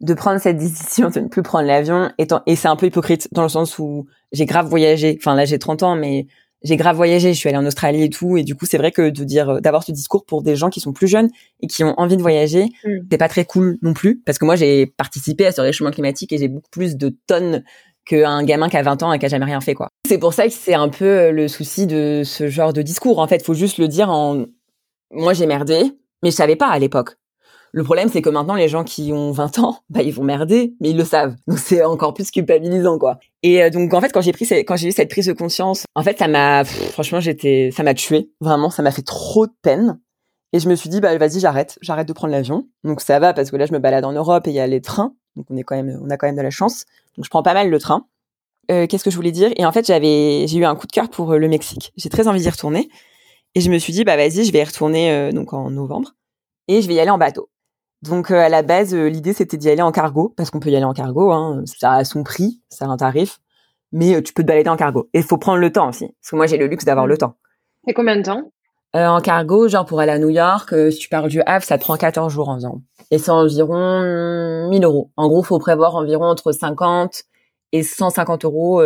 de prendre cette décision de ne plus prendre l'avion étant et c'est un peu hypocrite dans le sens où j'ai grave voyagé. Enfin là j'ai 30 ans mais j'ai grave voyagé je suis allée en Australie et tout et du coup c'est vrai que de dire d'avoir ce discours pour des gens qui sont plus jeunes et qui ont envie de voyager mm. c'est pas très cool non plus parce que moi j'ai participé à ce réchauffement climatique et j'ai beaucoup plus de tonnes qu'un gamin qui a 20 ans et qui a jamais rien fait quoi. C'est pour ça que c'est un peu le souci de ce genre de discours en fait, faut juste le dire en moi j'ai merdé mais je savais pas à l'époque. Le problème, c'est que maintenant, les gens qui ont 20 ans, bah, ils vont merder, mais ils le savent. Donc, c'est encore plus culpabilisant, quoi. Et euh, donc, en fait, quand j'ai pris, quand j'ai eu cette prise de conscience, en fait, ça m'a, franchement, j'étais, ça m'a tué. Vraiment, ça m'a fait trop de peine. Et je me suis dit, bah, vas-y, j'arrête. J'arrête de prendre l'avion. Donc, ça va, parce que là, je me balade en Europe et il y a les trains. Donc, on est quand même, on a quand même de la chance. Donc, je prends pas mal le train. Euh, qu'est-ce que je voulais dire? Et en fait, j'avais, j'ai eu un coup de cœur pour euh, le Mexique. J'ai très envie d'y retourner. Et je me suis dit, bah, vas-y, je vais y retourner, donc, en novembre. Et je vais y aller en bateau. Donc euh, à la base, euh, l'idée c'était d'y aller en cargo parce qu'on peut y aller en cargo. Hein, ça a son prix, ça a un tarif, mais euh, tu peux te balader en cargo. Et il faut prendre le temps aussi, parce que moi j'ai le luxe d'avoir le temps. Et combien de temps? En cargo, genre pour aller à New York, si tu pars du Havre, ça te prend 14 jours environ. Et c'est environ 1000 euros. En gros, faut prévoir environ entre 50 et 150 euros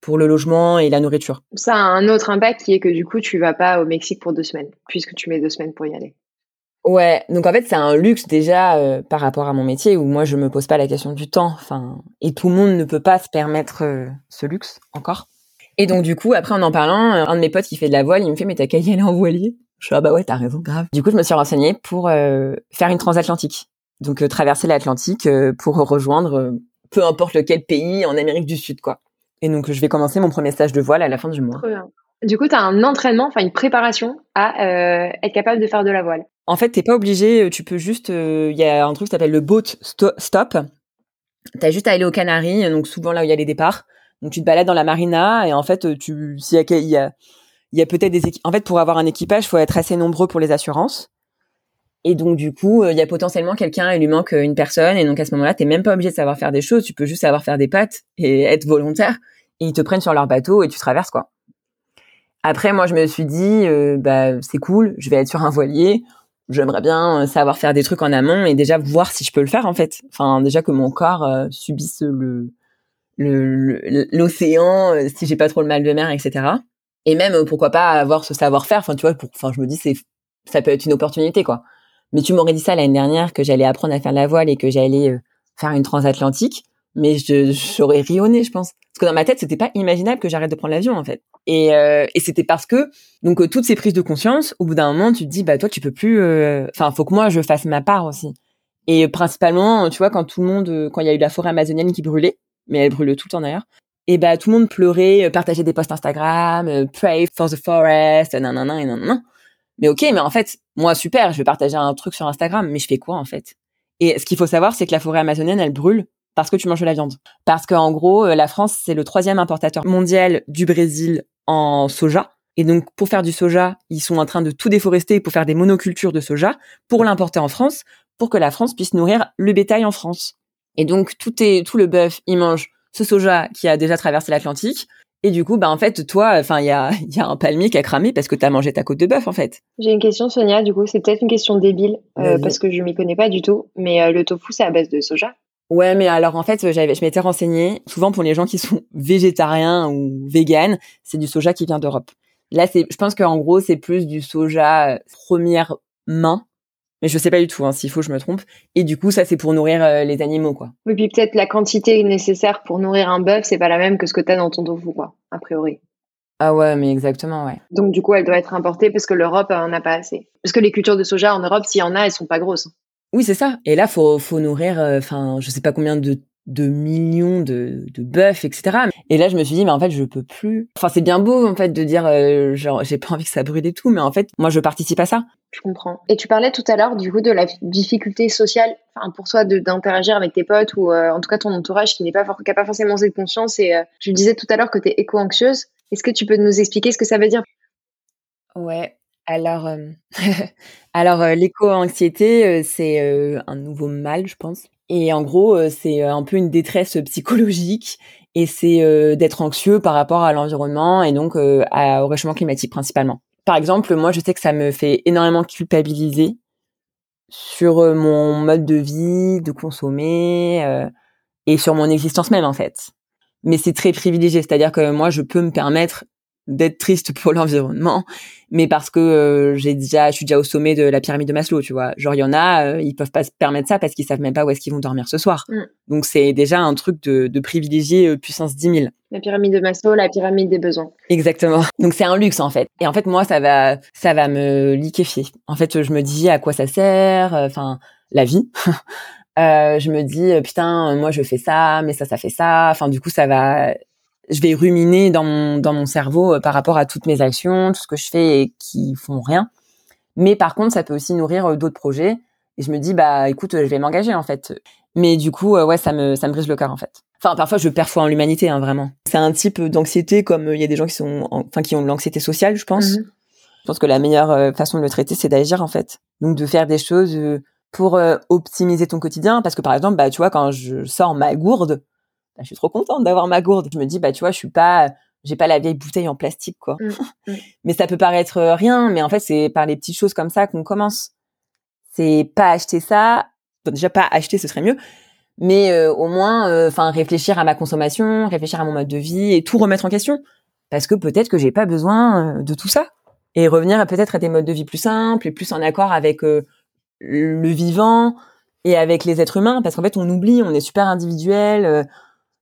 pour le logement et la nourriture. Ça a un autre impact qui est que du coup, tu vas pas au Mexique pour deux semaines, puisque tu mets deux semaines pour y aller. Ouais, donc en fait c'est un luxe déjà euh, par rapport à mon métier où moi je me pose pas la question du temps, enfin et tout le monde ne peut pas se permettre euh, ce luxe encore. Et donc du coup après en en parlant, euh, un de mes potes qui fait de la voile, il me fait mais t'as qu'à y aller en voilier. Je suis ah bah ouais t'as raison grave. Du coup je me suis renseignée pour faire une transatlantique, donc traverser l'Atlantique pour rejoindre peu importe lequel pays en Amérique du Sud quoi. Et donc je vais commencer mon premier stage de voile à la fin du mois. Du coup, tu as un entraînement, enfin une préparation à être capable de faire de la voile. En fait, t'es pas obligé, euh, tu peux juste, il euh, y a un truc qui s'appelle le boat stop. T'as juste à aller aux Canaries, donc souvent là où il y a les départs. Donc tu te balades dans la marina et en fait, euh, tu, s'il il il y a peut-être des, en fait, pour avoir un équipage, faut être assez nombreux pour les assurances. Et donc du coup, il y a potentiellement quelqu'un, il lui manque une personne, et donc à ce moment-là, t'es même pas obligé de savoir faire des choses, tu peux juste savoir faire des pattes et être volontaire. Et ils te prennent sur leur bateau et tu traverses quoi. Après, moi, je me suis dit, bah c'est cool, je vais être sur un voilier j'aimerais bien euh, savoir faire des trucs en amont et déjà voir si je peux le faire en fait. Enfin déjà que mon corps euh, subisse le l'océan, euh, si j'ai pas trop le mal de mer, etc. Et même pourquoi pas avoir ce savoir-faire. Enfin tu vois, pour, enfin je me dis c'est ça peut être une opportunité quoi. Mais tu m'aurais dit ça l'année dernière que j'allais apprendre à faire la voile et que j'allais faire une transatlantique, mais j'aurais rionné, je pense. Parce que dans ma tête, c'était pas imaginable que j'arrête de prendre l'avion en fait. Et, euh, et c'était parce que donc euh, toutes ces prises de conscience, au bout d'un moment, tu te dis bah toi tu peux plus. euh, Enfin, faut que moi je fasse ma part aussi. Et principalement, tu vois, quand tout le monde, quand il y a eu la forêt amazonienne qui brûlait, mais elle brûle tout le temps d'ailleurs. Et bah tout le monde pleurait, euh, partageait des posts Instagram, euh, pray for the forest, nanana et nanana. Mais ok, mais en fait, moi super, je vais partager un truc sur Instagram, mais je fais quoi en fait? Et ce qu'il faut savoir, c'est que la forêt amazonienne, elle brûle parce que tu manges de la viande. Parce qu'en gros, euh, la France, c'est le troisième importateur mondial du Brésil en soja. Et donc, pour faire du soja, ils sont en train de tout déforester pour faire des monocultures de soja, pour l'importer en France, pour que la France puisse nourrir le bétail en France. Et donc, tout est, tout le bœuf, il mange ce soja qui a déjà traversé l'Atlantique. Et du coup, bah en fait, toi, enfin, il y a, y a un palmier qui a cramé parce que t'as mangé ta côte de bœuf, en fait. J'ai une question, Sonia. Du coup, c'est peut-être une question débile euh, parce que je m'y connais pas du tout. Mais euh, le tofu, c'est à base de soja. Ouais, mais alors en fait, j'avais, je m'étais renseignée. Souvent pour les gens qui sont végétariens ou véganes, c'est du soja qui vient d'Europe. Là, c'est, je pense qu'en gros, c'est plus du soja euh, première main. Mais je sais pas du tout, hein, s'il faut, je me trompe. Et du coup, ça, c'est pour nourrir euh, les animaux, quoi. Oui, puis peut-être la quantité nécessaire pour nourrir un bœuf, c'est pas la même que ce que t'as dans ton tofu, quoi, a priori. Ah ouais, mais exactement, ouais. Donc du coup, elle doit être importée parce que l'Europe en a pas assez. Parce que les cultures de soja en Europe, s'il y en a, elles sont pas grosses. Oui, c'est ça. Et là, faut, faut nourrir, euh, enfin, je sais pas combien de, de millions de, de bœufs, etc. Et là, je me suis dit, mais en fait, je peux plus. Enfin, c'est bien beau, en fait, de dire, euh, genre, j'ai pas envie que ça brûle et tout, mais en fait, moi, je participe à ça. Je comprends. Et tu parlais tout à l'heure du coup de la difficulté sociale, enfin pour toi d'interagir avec tes potes ou euh, en tout cas ton entourage qui n'est pas for- qui a pas forcément cette conscience. Et euh, tu disais tout à l'heure que tu es éco-anxieuse. Est-ce que tu peux nous expliquer ce que ça veut dire? Ouais. Alors, euh, alors euh, l'éco-anxiété, euh, c'est euh, un nouveau mal, je pense. Et en gros, euh, c'est un peu une détresse psychologique et c'est euh, d'être anxieux par rapport à l'environnement et donc euh, au réchauffement climatique principalement. Par exemple, moi, je sais que ça me fait énormément culpabiliser sur euh, mon mode de vie, de consommer euh, et sur mon existence même en fait. Mais c'est très privilégié, c'est-à-dire que moi, je peux me permettre d'être triste pour l'environnement, mais parce que euh, j'ai déjà, je suis déjà au sommet de la pyramide de Maslow, tu vois. Genre il y en a, euh, ils peuvent pas se permettre ça parce qu'ils savent même pas où est-ce qu'ils vont dormir ce soir. Mm. Donc c'est déjà un truc de, de privilégié euh, puissance 10 000. La pyramide de Maslow, la pyramide des besoins. Exactement. Donc c'est un luxe en fait. Et en fait moi ça va ça va me liquéfier. En fait je me dis à quoi ça sert enfin la vie. Je me dis putain moi je fais ça mais ça ça fait ça. Enfin du coup ça va je vais ruminer dans mon dans mon cerveau euh, par rapport à toutes mes actions, tout ce que je fais et qui font rien. Mais par contre ça peut aussi nourrir euh, d'autres projets et je me dis bah écoute euh, je vais m'engager en fait. Mais du coup ouais ça me ça me brise le cœur en fait. Enfin, parfois, je perds foi en l'humanité, hein, vraiment. C'est un type d'anxiété comme il y a des gens qui sont, en- enfin, qui ont de l'anxiété sociale, je pense. Mhm. Je pense que la meilleure façon de le traiter, c'est d'agir, en fait. Donc, de faire des choses pour optimiser ton quotidien. Parce que, par exemple, bah, tu vois, quand je sors ma gourde, bah, je suis trop contente d'avoir ma gourde. Je me dis, bah, tu vois, je suis pas, j'ai pas la vieille bouteille en plastique, quoi. Mm, mm. mais ça peut paraître euh, rien, mais en fait, c'est par les petites choses comme ça qu'on commence. C'est pas acheter ça. Bon, déjà, pas acheter, ce serait mieux mais euh, au moins euh, enfin réfléchir à ma consommation réfléchir à mon mode de vie et tout remettre en question parce que peut-être que j'ai pas besoin euh, de tout ça et revenir peut-être à des modes de vie plus simples et plus en accord avec euh, le vivant et avec les êtres humains parce qu'en fait on oublie on est super individuel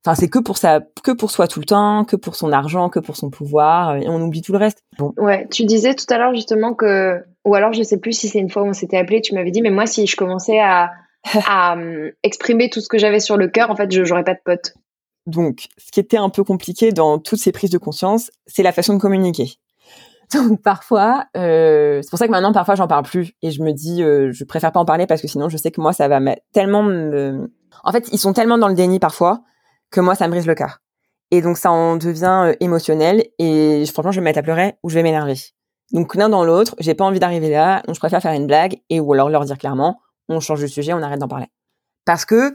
enfin c'est que pour ça que pour soi tout le temps que pour son argent que pour son pouvoir euh, et on oublie tout le reste bon Ouais, tu disais tout à l'heure justement que, ou alors je sais plus si c'est une fois où on s'était appelé, tu m'avais dit, mais moi si je commençais à, à euh, exprimer tout ce que j'avais sur le cœur, en fait, je j'aurais pas de potes. Donc, ce qui était un peu compliqué dans toutes ces prises de conscience, c'est la façon de communiquer. Donc parfois, euh, c'est pour ça que maintenant parfois j'en parle plus et je me dis, euh, je préfère pas en parler parce que sinon je sais que moi ça va me- tellement me... En fait, ils sont tellement dans le déni parfois que moi ça me brise le cœur. Et donc ça en devient euh, émotionnel et franchement je vais me mettre à pleurer ou je vais m'énerver. Donc l'un dans l'autre, j'ai pas envie d'arriver là, donc je préfère faire une blague et ou alors leur dire clairement, on change de sujet, on arrête d'en parler. Parce que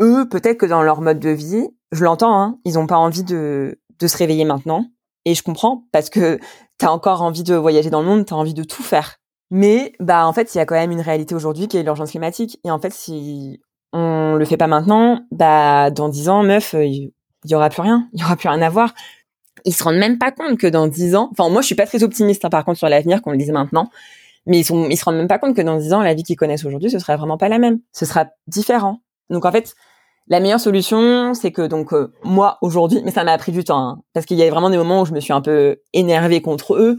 eux, peut-être que dans leur mode de vie, je l'entends, hein, ils ont pas envie de, de se réveiller maintenant. Et je comprends, parce que t'as encore envie de voyager dans le monde, t'as envie de tout faire. Mais, bah, en fait, il y a quand même une réalité aujourd'hui qui est l'urgence climatique. Et en fait, si on le fait pas maintenant, bah, dans dix ans, meuf, euh, il y aura plus rien. Il y aura plus rien à voir. Ils se rendent même pas compte que dans dix ans, enfin, moi, je suis pas très optimiste, hein, par contre, sur l'avenir, qu'on le dise maintenant. Mais ils sont, se rendent même pas compte que dans dix ans, la vie qu'ils connaissent aujourd'hui, ce sera vraiment pas la même. Ce sera différent. Donc, en fait, La meilleure solution, c'est que donc euh, moi aujourd'hui, mais ça m'a pris du temps, hein, parce qu'il y a vraiment des moments où je me suis un peu énervée contre eux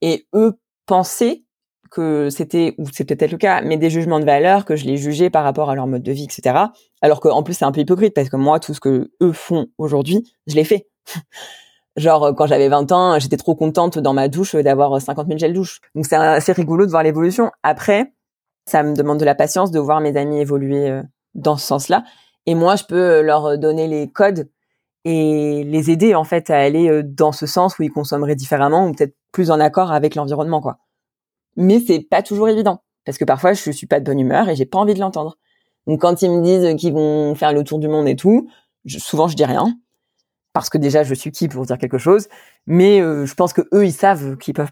et eux pensaient que c'était ou c'est peut-être le cas, mais des jugements de valeur que je les jugeais par rapport à leur mode de vie, etc. Alors qu'en plus c'est un peu hypocrite parce que moi tout ce que eux font aujourd'hui, je l'ai fait. Genre quand j'avais 20 ans, j'étais trop contente dans ma douche d'avoir 50 000 gels douche. Donc c'est assez rigolo de voir l'évolution. Après, ça me demande de la patience de voir mes amis évoluer euh, dans ce sens-là. Et moi, je peux leur donner les codes et les aider en fait à aller euh, dans ce sens où ils consommeraient différemment ou peut-être plus en accord avec l'environnement, quoi mais c'est pas toujours évident parce que parfois je suis pas de bonne humeur et j'ai pas envie de l'entendre. Donc quand ils me disent qu'ils vont faire le tour du monde et tout, souvent je dis rien parce que déjà je suis qui pour dire quelque chose, mais euh, je pense que eux ils savent qu'ils peuvent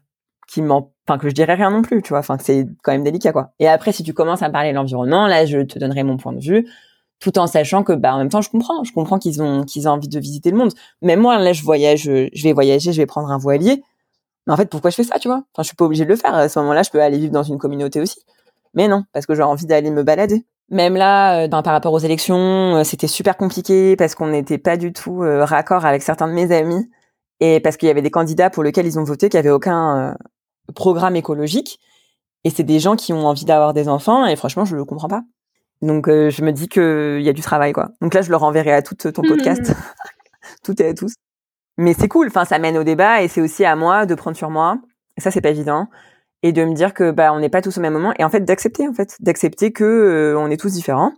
qu'ils m'en que je dirais rien non plus, tu vois, enfin c'est quand même délicat quoi. Et après si tu commences à parler de l'environnement, là je te donnerai mon point de vue tout en sachant que bah en même temps je comprends, je comprends qu'ils ont qu'ils ont envie de visiter le monde. Mais moi là je voyage, je vais voyager, je vais prendre un voilier mais en fait, pourquoi je fais ça, tu vois? Enfin, je suis pas obligée de le faire. À ce moment-là, je peux aller vivre dans une communauté aussi. Mais non, parce que j'ai envie d'aller me balader. Même là, euh, par rapport aux élections, euh, c'était super compliqué parce qu'on n'était pas du tout euh, raccord avec certains de mes amis et parce qu'il y avait des candidats pour lesquels ils ont voté qui avaient aucun programme écologique. Et c'est des gens qui ont envie d'avoir des enfants et franchement, je le comprends pas. Donc, je me dis qu'il y a du travail, quoi. Donc là, je le renverrai à tout ton podcast, toutes et à tous mais c'est cool. Enfin, ça mène au débat et c'est aussi à moi de prendre sur moi. Ça, c'est pas évident. Et de me dire que bah on n'est pas tous au même moment et en fait d'accepter en fait d'accepter que euh, on est tous différents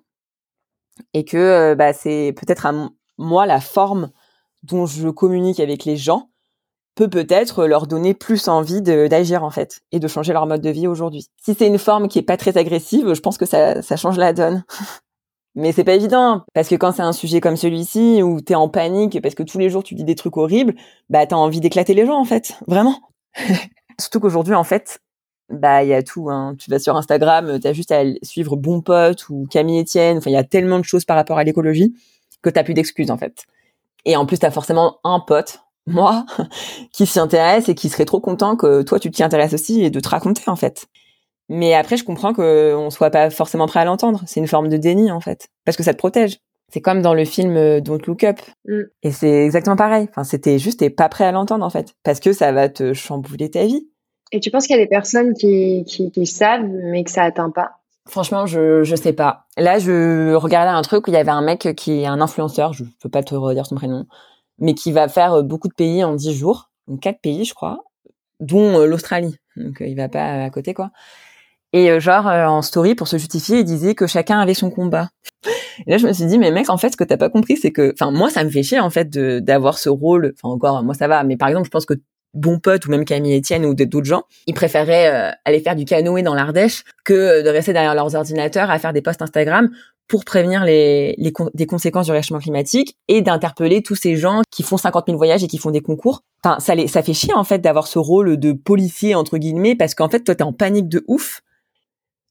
et que euh, bah c'est peut-être à moi la forme dont je communique avec les gens peut peut-être leur donner plus envie d'agir en fait et de changer leur mode de vie aujourd'hui. Si c'est une forme qui est pas très agressive, je pense que ça, ça change la donne. Mais c'est pas évident parce que quand c'est un sujet comme celui-ci où t'es en panique parce que tous les jours tu dis des trucs horribles, bah t'as envie d'éclater les gens en fait, vraiment. Surtout qu'aujourd'hui en fait, bah il y a tout. Hein. Tu vas sur Instagram, t'as juste à suivre Bon Pote ou Camille Etienne. Enfin il y a tellement de choses par rapport à l'écologie que t'as plus d'excuses en fait. Et en plus t'as forcément un pote, moi, qui s'y intéresse et qui serait trop content que toi tu t'y intéresses aussi et de te raconter en fait. Mais après, je comprends qu'on soit pas forcément prêt à l'entendre. C'est une forme de déni, en fait. Parce que ça te protège. C'est comme dans le film euh, Don't Look Up. Mm. Et c'est exactement pareil. Enfin, c'était juste, t'es pas prêt à l'entendre, en fait. Parce que ça va te chambouler ta vie. Et tu penses qu'il y a des personnes qui, qui, qui savent, mais que ça atteint pas? Franchement, je je sais pas. Là, je regardais un truc où il y avait un mec qui est un influenceur, je peux pas te redire son prénom, mais qui va faire euh, beaucoup de pays en 10 jours, donc quatre pays, je crois, dont euh, l'Australie. Donc il va pas à côté quoi. Et euh, genre euh, en story pour se justifier, il disait que chacun avait son combat. Et là je me suis dit mais mec en fait ce que t'as pas compris c'est que enfin moi ça me fait chier en fait de d'avoir ce rôle. Enfin encore moi ça va mais par exemple je pense que bon pote ou même Camille Etienne ou d'autres gens, ils préféraient euh, aller faire du canoë dans l'Ardèche que de rester derrière leurs ordinateurs à faire des posts Instagram pour prévenir les, les des conséquences du réchauffement climatique et d'interpeller tous ces gens qui font 50 000 voyages et qui font des concours. Enfin, ça, les, ça fait chier en fait d'avoir ce rôle de policier entre guillemets parce qu'en fait toi t'es en panique de ouf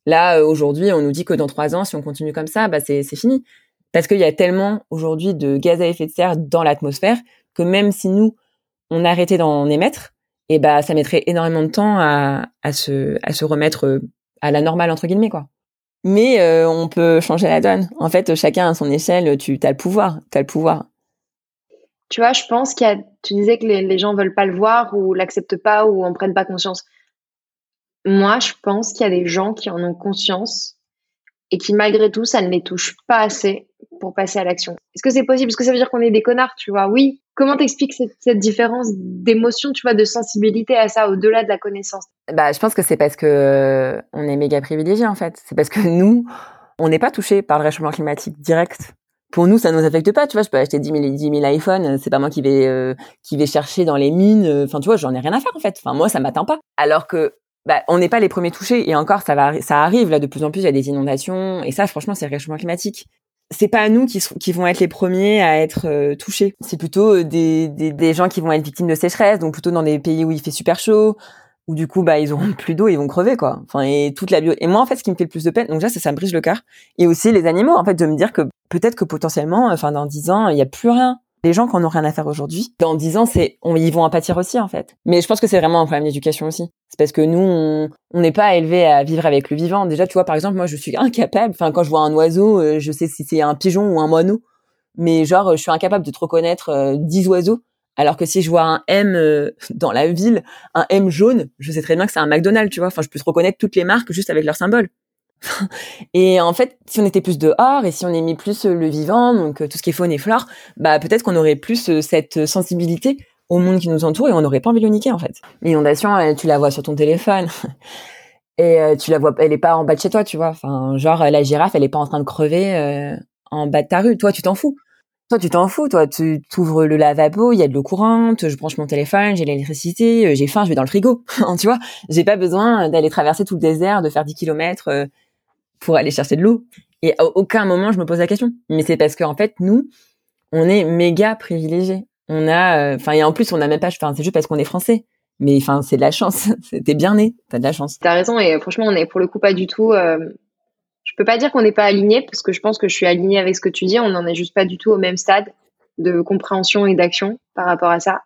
Là, euh, aujourd'hui, on nous dit que dans trois ans, si on continue comme ça, bah c'est fini. Parce qu'il y a tellement aujourd'hui de gaz à effet de serre dans l'atmosphère que même si nous, on arrêtait d'en émettre, et eh bah ça mettrait énormément de temps à, à, se, à se remettre euh, à la normale, entre guillemets, quoi. Mais euh, on peut changer la donne. En fait, chacun à son échelle, tu as le pouvoir. Tu le pouvoir. Tu vois, je pense qu'il y a, tu disais que les, les gens veulent pas le voir ou l'acceptent pas ou en prennent pas conscience. Moi, je pense qu'il y a des gens qui en ont conscience et qui, malgré tout, ça ne les touche pas assez pour passer à l'action. Est-ce que c'est possible? Est-ce que ça veut dire qu'on est des connards, tu vois? Oui. Comment t'expliques cette, différence d'émotion, tu vois, de sensibilité à ça, au-delà de la connaissance? Bah, je pense que c'est parce que euh, on est méga privilégiés, en fait. C'est parce que nous, on n'est pas touchés par le réchauffement climatique direct. Pour nous, ça nous affecte pas, tu vois. Je peux acheter 10 000, 10 000 iPhones, c'est pas moi qui vais euh, qui vais chercher dans les mines. Enfin, tu vois, j'en ai rien à faire en fait. Enfin, moi, ça m'atteint pas. Alors que bah, on n'est pas les premiers touchés. Et encore ça va ça arrive là de plus en plus il y a des inondations. Et ça franchement c'est le réchauffement climatique. C'est pas nous qui, vont être les premiers à être euh, touchés. C'est plutôt euh, des, des, gens qui vont être victimes de sécheresse donc plutôt dans des pays où il fait super chaud où du coup bah ils auront plus d'eau ils vont crever quoi. Enfin et toute la bio et moi en fait ce qui me fait le plus de peine donc déjà ça, ça me brise le cœur. Et aussi les animaux en fait de me dire que peut-être que potentiellement enfin dans dix ans il y a plus rien Les gens qui en ont rien à faire aujourd'hui, dans dix ans, c'est, on, ils vont en pâtir aussi, en fait. Mais je pense que c'est vraiment un problème d'éducation aussi. C'est parce que nous, on n'est pas élevé à vivre avec le vivant. Déjà, tu vois, par exemple, moi, je suis incapable. Enfin, quand je vois un oiseau, euh, je sais si c'est un pigeon ou un moineau. Mais genre, je suis incapable de te reconnaître euh, dix oiseaux. Alors que si je vois un M euh, dans la ville, un M jaune, je sais très bien que c'est un McDonald's, tu vois. Enfin, je peux te reconnaître toutes les marques juste avec leur symbole. Et en fait, si on était plus dehors et si on aimait plus euh, le vivant, donc euh, tout ce qui est faune et flore, bah peut-être qu'on aurait plus euh, cette sensibilité au monde qui nous entoure et on n'aurait pas envie de le niquer en fait. L'inondation, tu la vois sur ton téléphone et tu la vois, elle est pas en bas de chez toi, tu vois. Enfin, genre la girafe, elle est pas en train de crever en bas de ta rue. Toi, tu t'en fous. Toi, tu t'en fous. Toi, tu ouvres le lavabo, il y a de l'eau courante, je branche mon téléphone, j'ai l'électricité, j'ai faim, je vais dans le frigo. tu vois, j'ai pas besoin d'aller traverser tout le désert, de faire 10 kilomètres pour aller chercher de l'eau. Et à aucun moment je me pose la question. Mais c'est parce qu'en fait, nous, on est méga privilégiés. On a, euh, enfin, et en plus, on n'a même pas, enfin, c'est juste parce qu'on est français. Mais enfin, c'est de la chance. T'es bien né, t'as de la chance. T'as raison. Et franchement, on est pour le coup pas du tout. Euh, je peux pas dire qu'on n'est pas aligné parce que je pense que je suis alignée avec ce que tu dis. On n'en est juste pas du tout au même stade de compréhension et d'action par rapport à ça.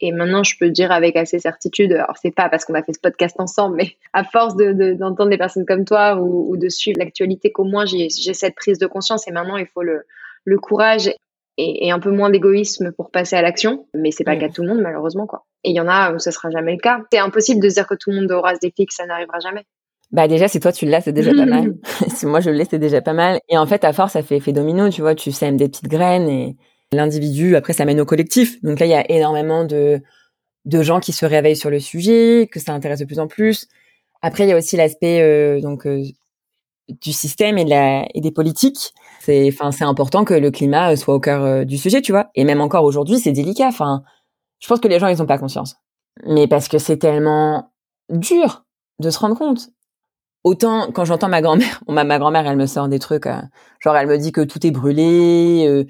Et maintenant, je peux dire avec assez certitude, alors c'est pas parce qu'on a fait ce podcast ensemble, mais à force de, d'entendre des personnes comme toi ou, ou de suivre l'actualité qu'au moins j'ai, cette prise de conscience et maintenant il faut le, le courage et, et un peu moins d'égoïsme pour passer à l'action. Mais c'est pas le cas de tout le monde malheureusement quoi. Et il y en a où ce sera jamais le cas. C'est impossible de se dire que tout le monde aura ce déclic, ça n'arrivera jamais. Bah déjà, si toi tu l'as, c'est déjà pas mal. si moi je l'ai, c'est déjà pas mal. Et en fait, à force, ça fait effet domino, tu vois. Tu sèmes des petites graines et l'individu, après ça mène au collectif. Donc là, il y a énormément de, de gens qui se réveillent sur le sujet, que ça intéresse de plus en plus. Après, il y a aussi l'aspect euh, donc euh, du système et, de la, et des politiques. C'est, enfin, c'est important que le climat euh, soit au cœur du sujet, tu vois. Et même encore aujourd'hui, c'est délicat. Enfin, je pense que les gens, ils ont pas conscience. Mais parce que c'est tellement dur de se rendre compte. Autant quand j'entends ma grand-mère, ma, ma grand-mère, elle me sort des trucs, genre elle me dit que tout est brûlé,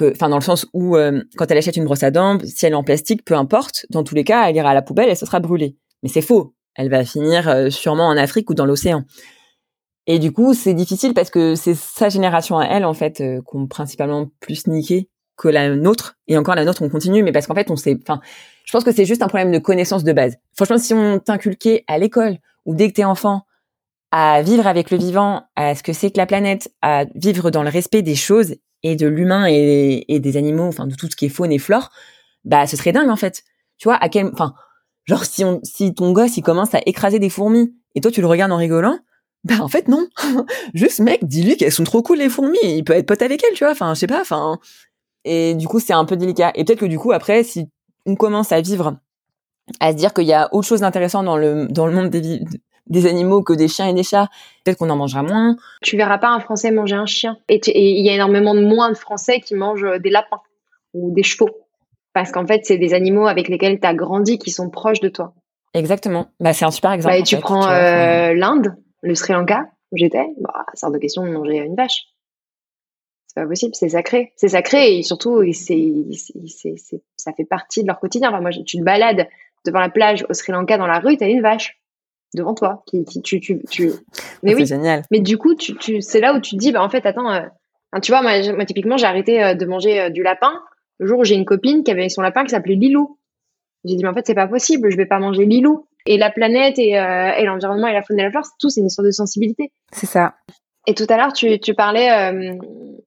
enfin dans le sens où euh, quand elle achète une brosse à dents, si elle est en plastique, peu importe, dans tous les cas, elle ira à la poubelle et ce sera brûlé. Mais c'est faux. Elle va finir euh, sûrement en Afrique ou dans l'océan. Et du coup, c'est difficile parce que c'est sa génération à elle en fait euh, qu'on principalement plus niqué que la nôtre. Et encore la nôtre, on continue, mais parce qu'en fait, on sait. Enfin, je pense que c'est juste un problème de connaissance de base. Franchement, si on t'inculquait à l'école ou dès que t'es enfant à vivre avec le vivant, à ce que c'est que la planète, à vivre dans le respect des choses et de l'humain et, des animaux, enfin de tout ce qui est faune et flore, bah ce serait dingue en fait. Tu vois à quel, enfin genre si on, si ton gosse il commence à écraser des fourmis et toi tu le regardes en rigolant, bah en fait non. Juste mec, dis-lui qu'elles sont trop cool les fourmis, il peut être pote avec elles, tu vois. Enfin je sais pas, enfin et du coup c'est un peu délicat. Et peut-être que du coup après si on commence à vivre à se dire qu'il y a autre chose d'intéressant dans le dans le monde des, des animaux que des chiens et des chats, peut-être qu'on en mangera moins. Tu verras pas un Français manger un chien. Et il y a énormément de moins de Français qui mangent euh, des lapins ou des chevaux. Parce qu'en fait, c'est des animaux avec lesquels tu as grandi, qui sont proches de toi. Exactement. Bah, c'est un super exemple. Bah, et tu prends euh, l'Inde, le Sri Lanka, où j'étais, bah, c'est hors de question de manger une vache. C'est pas possible, c'est sacré. C'est sacré et surtout, c'est, ça fait partie de leur quotidien. Enfin, moi, tu te balades devant la plage au Sri Lanka dans la rue, tu as une vache devant toi qui, qui tu, tu, tu... mais oui. génial. Mais du coup tu, tu c'est là où tu te dis bah en fait attends euh, tu vois moi, moi typiquement j'ai arrêté euh, de manger euh, du lapin le jour où j'ai une copine qui avait son lapin qui s'appelait Lilou. J'ai dit mais en fait c'est pas possible je vais pas manger Lilou. Et la planète et, et l'environnement et la faune et la flore tout c'est une histoire de sensibilité. C'est ça. Et tout à l'heure tu, tu parlais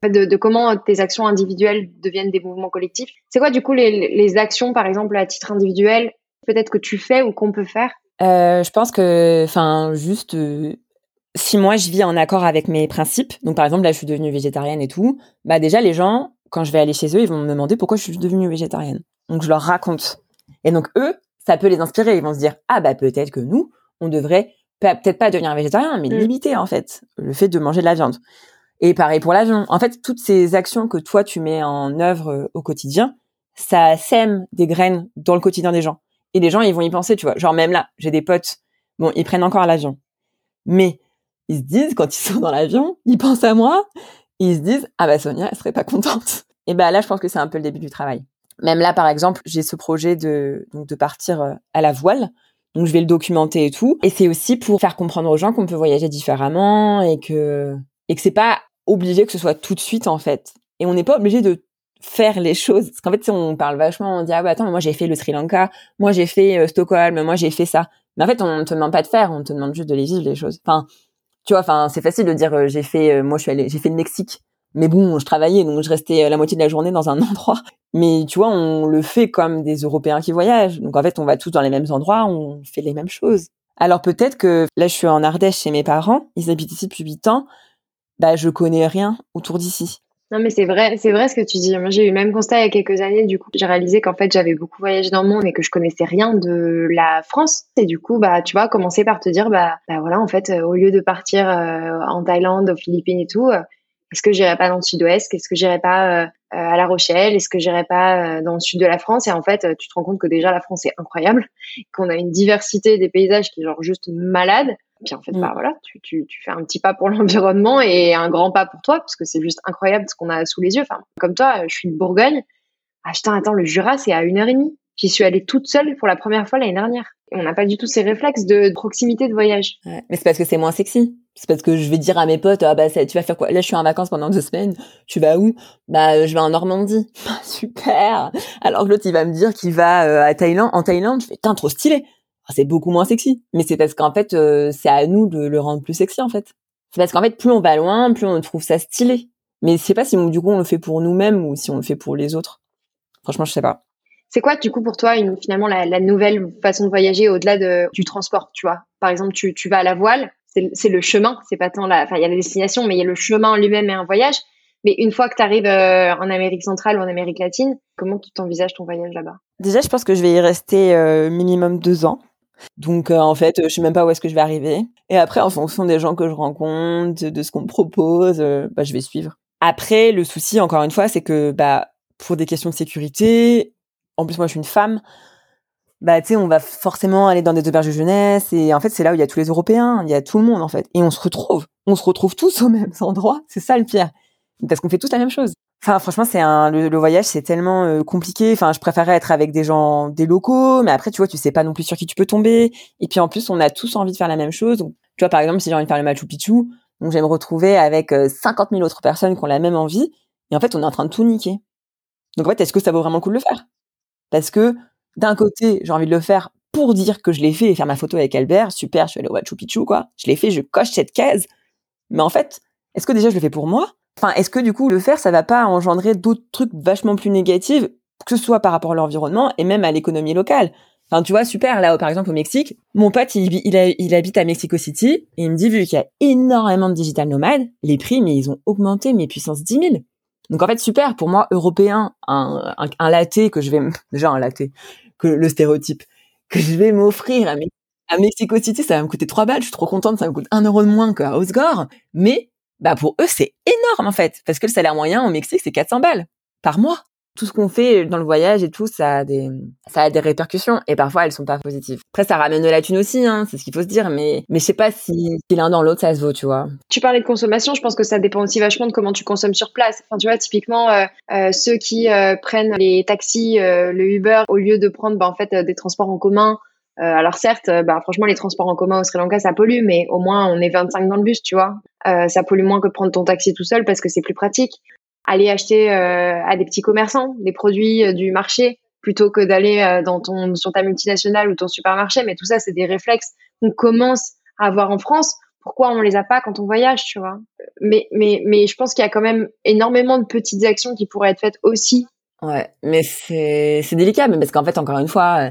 de, de, comment tes actions individuelles deviennent des mouvements collectifs. C'est quoi du coup les, les actions par exemple à titre individuel peut-être que tu fais ou qu'on peut faire euh, je pense que, enfin, juste euh, si moi je vis en accord avec mes principes, donc par exemple là je suis devenue végétarienne et tout, bah déjà les gens quand je vais aller chez eux ils vont me demander pourquoi je suis devenue végétarienne. Donc je leur raconte. Et donc eux, ça peut les inspirer. Ils vont se dire ah bah peut-être que nous on devrait peut-être pas devenir végétarien, mais mm. limiter en fait le fait de manger de la viande. Et pareil pour l'avion. En fait, toutes ces actions que toi tu mets en œuvre euh, au quotidien, ça sème des graines dans le quotidien des gens. Et les gens, ils vont y penser, tu vois. Genre même là, j'ai des potes, bon, ils prennent encore l'avion. Mais ils se disent, quand ils sont dans l'avion, ils pensent à moi, ils se disent, ah bah Sonia, elle serait pas contente. Et bah là, je pense que c'est un peu le début du travail. Même là, par exemple, j'ai ce projet de, donc de partir euh, à la voile. Donc je vais le documenter et tout. Et c'est aussi pour faire comprendre aux gens qu'on peut voyager différemment et que, et que c'est pas obligé que ce soit tout de suite, en fait. Et on n'est pas obligé de faire les choses. Parce qu'en fait, on parle vachement, on dit, ah bah attends, moi j'ai fait le Sri Lanka, moi j'ai fait euh, Stockholm, moi j'ai fait ça. Mais en fait, on ne te demande pas de faire, on te demande juste de les vivre, les choses. Enfin, tu vois, enfin, c'est facile de dire, euh, j'ai fait, euh, moi je suis allée, j'ai fait le Mexique. Mais bon, je travaillais, donc je restais la moitié de la journée dans un endroit. Mais tu vois, on le fait comme des Européens qui voyagent. Donc en fait, on va tous dans les mêmes endroits, on fait les mêmes choses. Alors peut-être que là, je suis en Ardèche chez mes parents, ils habitent ici depuis 8 ans, bah je connais rien autour d'ici. Non, mais c'est vrai, c'est vrai ce que tu dis. Moi, j'ai eu le même constat il y a quelques années. Du coup, j'ai réalisé qu'en fait, j'avais beaucoup voyagé dans le monde et que je connaissais rien de la France. Et du coup, bah, tu vois, commencer par te dire, bah, bah voilà, en fait, euh, au lieu de partir euh, en Thaïlande, aux Philippines et tout, euh, est-ce que j'irais pas dans le sud-ouest? Est-ce que j'irais pas à La Rochelle? Est-ce que j'irais pas dans le sud de la France? Et en fait, tu te rends compte que déjà la France est incroyable, qu'on a une diversité des paysages qui est genre juste malade. Puis en fait, bah mm. voilà, tu, tu, tu, fais un petit pas pour l'environnement et un grand pas pour toi, parce que c'est juste incroyable ce qu'on a sous les yeux. Enfin, comme toi, je suis de Bourgogne. Ah, putain, attends, le Jura, c'est à une heure et demie. J'y suis allée toute seule pour la première fois l'année dernière. Et on n'a pas du tout ces réflexes de proximité de voyage. Ouais, mais c'est parce que c'est moins sexy. C'est parce que je vais dire à mes potes, ah bah tu vas faire quoi? Là, je suis en vacances pendant deux semaines. Tu vas où? Bah, je vais en Normandie. Super. Alors que l'autre, il va me dire qu'il va euh, à Thaïlande. En Thaïlande, je fais, putain, trop stylé c'est beaucoup moins sexy. Mais c'est parce qu'en fait, euh, c'est à nous de le rendre plus sexy en fait. C'est parce qu'en fait, plus on va loin, plus on trouve ça stylé. Mais je sais pas si du coup on le fait pour nous-mêmes ou si on le fait pour les autres. Franchement, je sais pas. C'est quoi du coup pour toi une, finalement la, nouvelle façon de voyager au-delà de, du transport, tu vois? Par exemple, tu, tu vas à la voile, c'est le chemin, c'est pas tant la, enfin il y a la destination, mais il y a le chemin en lui-même et un voyage. Mais une fois que tu arrives euh, en Amérique centrale ou en Amérique latine, comment tu t'envisages ton voyage là-bas? Déjà, je pense que je vais y rester euh, minimum deux ans. Donc euh, en fait, je sais même pas où est-ce que je vais arriver. Et après, en fonction des gens que je rencontre, de ce qu'on me propose, euh, bah, je vais suivre. Après, le souci, encore une fois, c'est que bah pour des questions de sécurité, en plus moi je suis une femme, bah tu sais, on va forcément aller dans des auberges de jeunesse et en fait c'est là où il y a tous les Européens, il y a tout le monde en fait, et on se retrouve, on se retrouve tous au même endroit. C'est ça le pire, parce qu'on fait tous la même chose. Enfin, franchement, c'est un le, voyage, c'est tellement euh, compliqué. Enfin, je préférerais être avec des gens, des locaux, mais après, tu vois, tu sais pas non plus sur qui tu peux tomber. Et puis en plus, on a tous envie de faire la même chose. Tu vois, par exemple, si j'ai envie de faire le Machu Picchu, donc je vais me retrouver avec 50 euh, 000 autres personnes qui ont la même envie. Et en fait, on est en train de tout niquer. Donc en fait, est-ce que ça vaut vraiment le coup de le faire? Parce que d'un côté, j'ai envie de le faire pour dire que je l'ai fait et faire ma photo avec Albert. Super, je suis allée au Machu Picchu, quoi. Je l'ai fait, je coche cette case. Mais en fait, est-ce que déjà je le fais pour moi? Enfin, est-ce que du coup le faire, ça va pas engendrer d'autres trucs vachement plus négatifs, que ce soit par rapport à l'environnement et même à l'économie locale? Enfin, tu vois, super. Là, par exemple, au Mexique, mon pote, il, habite à Mexico City et il me dit, vu qu'il y a énormément de digital nomades, les prix, mais ils ont augmenté, mes puissances 10 000. Donc en fait, super. Pour moi, européen, un, un, latte que je vais, déjà un que le stéréotype, que je vais m'offrir à, à Mexico City, ça va me coûter 3 balles. Je suis trop contente, ça me coûte 1 euro de moins qu'à Osgore. Mais bah pour eux c'est énorme en fait parce que le salaire moyen au Mexique c'est 400 balles par mois. Tout ce qu'on fait dans le voyage et tout, ça a des ça a des répercussions et parfois elles sont pas positives. Après ça ramène de la thune aussi, hein, c'est ce qu'il faut se dire, mais mais je sais pas si, si l'un dans l'autre ça se vaut, tu vois. Tu parlais de consommation, je pense que ça dépend aussi vachement de comment tu consommes sur place. Enfin tu vois typiquement euh, euh, ceux qui euh, prennent les taxis, le Uber au lieu de prendre bah, en fait des transports en commun. alors certes, bah, franchement les transports en commun au Sri Lanka ça pollue, mais au moins on est 25 dans le bus, tu vois. Euh, ça pollue moins que prendre ton taxi tout seul parce que c'est plus pratique. Aller acheter euh, à des petits commerçants des produits euh, du marché plutôt que d'aller dans ton sur ta multinationale ou ton supermarché. Mais tout ça, c'est des réflexes qu'on commence à avoir en France. Pourquoi on les a pas quand on voyage, tu vois? Mais mais mais je pense qu'il y a quand même énormément de petites actions qui pourraient être faites aussi Ouais, mais c'est c'est délicat, mais parce qu'en fait, encore une fois,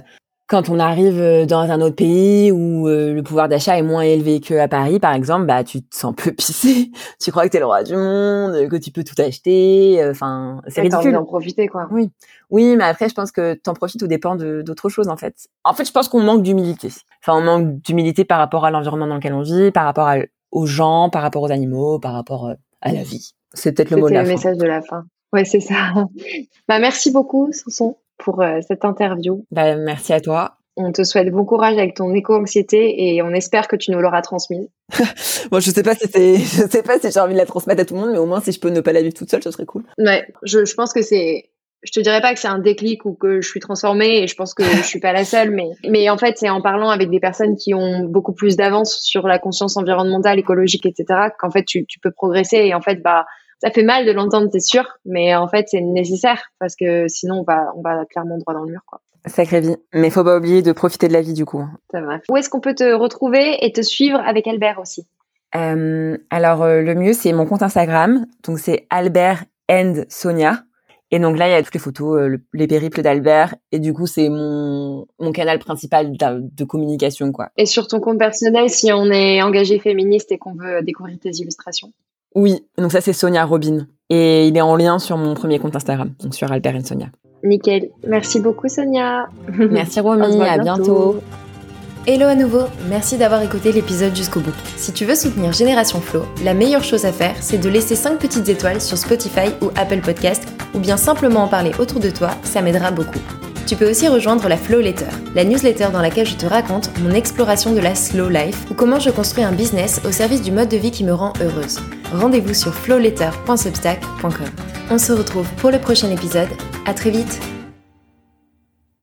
quand on arrive euh, dans un autre pays où euh, le pouvoir d'achat est moins élevé qu'à Paris, par exemple, bah tu te sens peu pissé. tu crois que t'es le roi du monde, que tu peux tout acheter. Euh, enfin, c'est ridicule. d'en profiter, quoi. Oui, oui, mais après, je pense que t'en profites ou dépend d'autres choses, en fait. En fait, je pense qu'on manque d'humilité. Enfin, on manque d'humilité par rapport à l'environnement dans lequel on vit, par rapport aux gens, par rapport aux animaux, par rapport à la vie. C'est peut-être le mot de la le message de la fin. Ouais, c'est ça. bah, merci beaucoup, Sanson pour euh, cette interview. Bah, merci à toi. On te souhaite bon courage avec ton éco-anxiété et on espère que tu nous l'auras transmise. bon, je sais pas si c'est, je sais pas si j'ai envie de la transmettre à tout le monde, mais au moins si je peux ne pas la vivre toute seule, ce serait cool. Ouais, je, je pense que c'est, je te dirais pas que c'est un déclic ou que je suis transformée et je pense que je suis pas la seule, mais, mais en fait, c'est en parlant avec des personnes qui ont beaucoup plus d'avance sur la conscience environnementale, écologique, etc., qu'en fait, tu, tu peux progresser et en fait, bah, ça fait mal de l'entendre, c'est sûr, mais en fait, c'est nécessaire parce que sinon, on va, on va clairement droit dans le mur, quoi. Sacrée vie. Mais faut pas oublier de profiter de la vie, du coup. C'est vrai. Où est-ce qu'on peut te retrouver et te suivre avec Albert aussi? Euh, Alors, euh, le mieux, c'est mon compte Instagram. Donc, c'est Albert and Sonia. Et donc là, il y a toutes les photos, euh, les périples d'Albert. Et du coup, c'est mon, mon canal principal de, communication, quoi. Et sur ton compte personnel, si on est engagé féministe et qu'on veut découvrir tes illustrations? Oui. Donc ça, c'est Sonia Robin. Et il est en lien sur mon premier compte Instagram, donc sur Albert and Sonia. Nickel. Merci beaucoup, Sonia. Merci, Romy. À bientôt. Hello à nouveau, merci d'avoir écouté l'épisode jusqu'au bout. Si tu veux soutenir Génération Flow, la meilleure chose à faire, c'est de laisser 5 petites étoiles sur Spotify ou Apple Podcast, ou bien simplement en parler autour de toi, ça m'aidera beaucoup. Tu peux aussi rejoindre la Flow Letter, la newsletter dans laquelle je te raconte mon exploration de la slow life ou comment je construis un business au service du mode de vie qui me rend heureuse. Rendez-vous sur flowletter.substack.com. On se retrouve pour le prochain épisode. À très vite.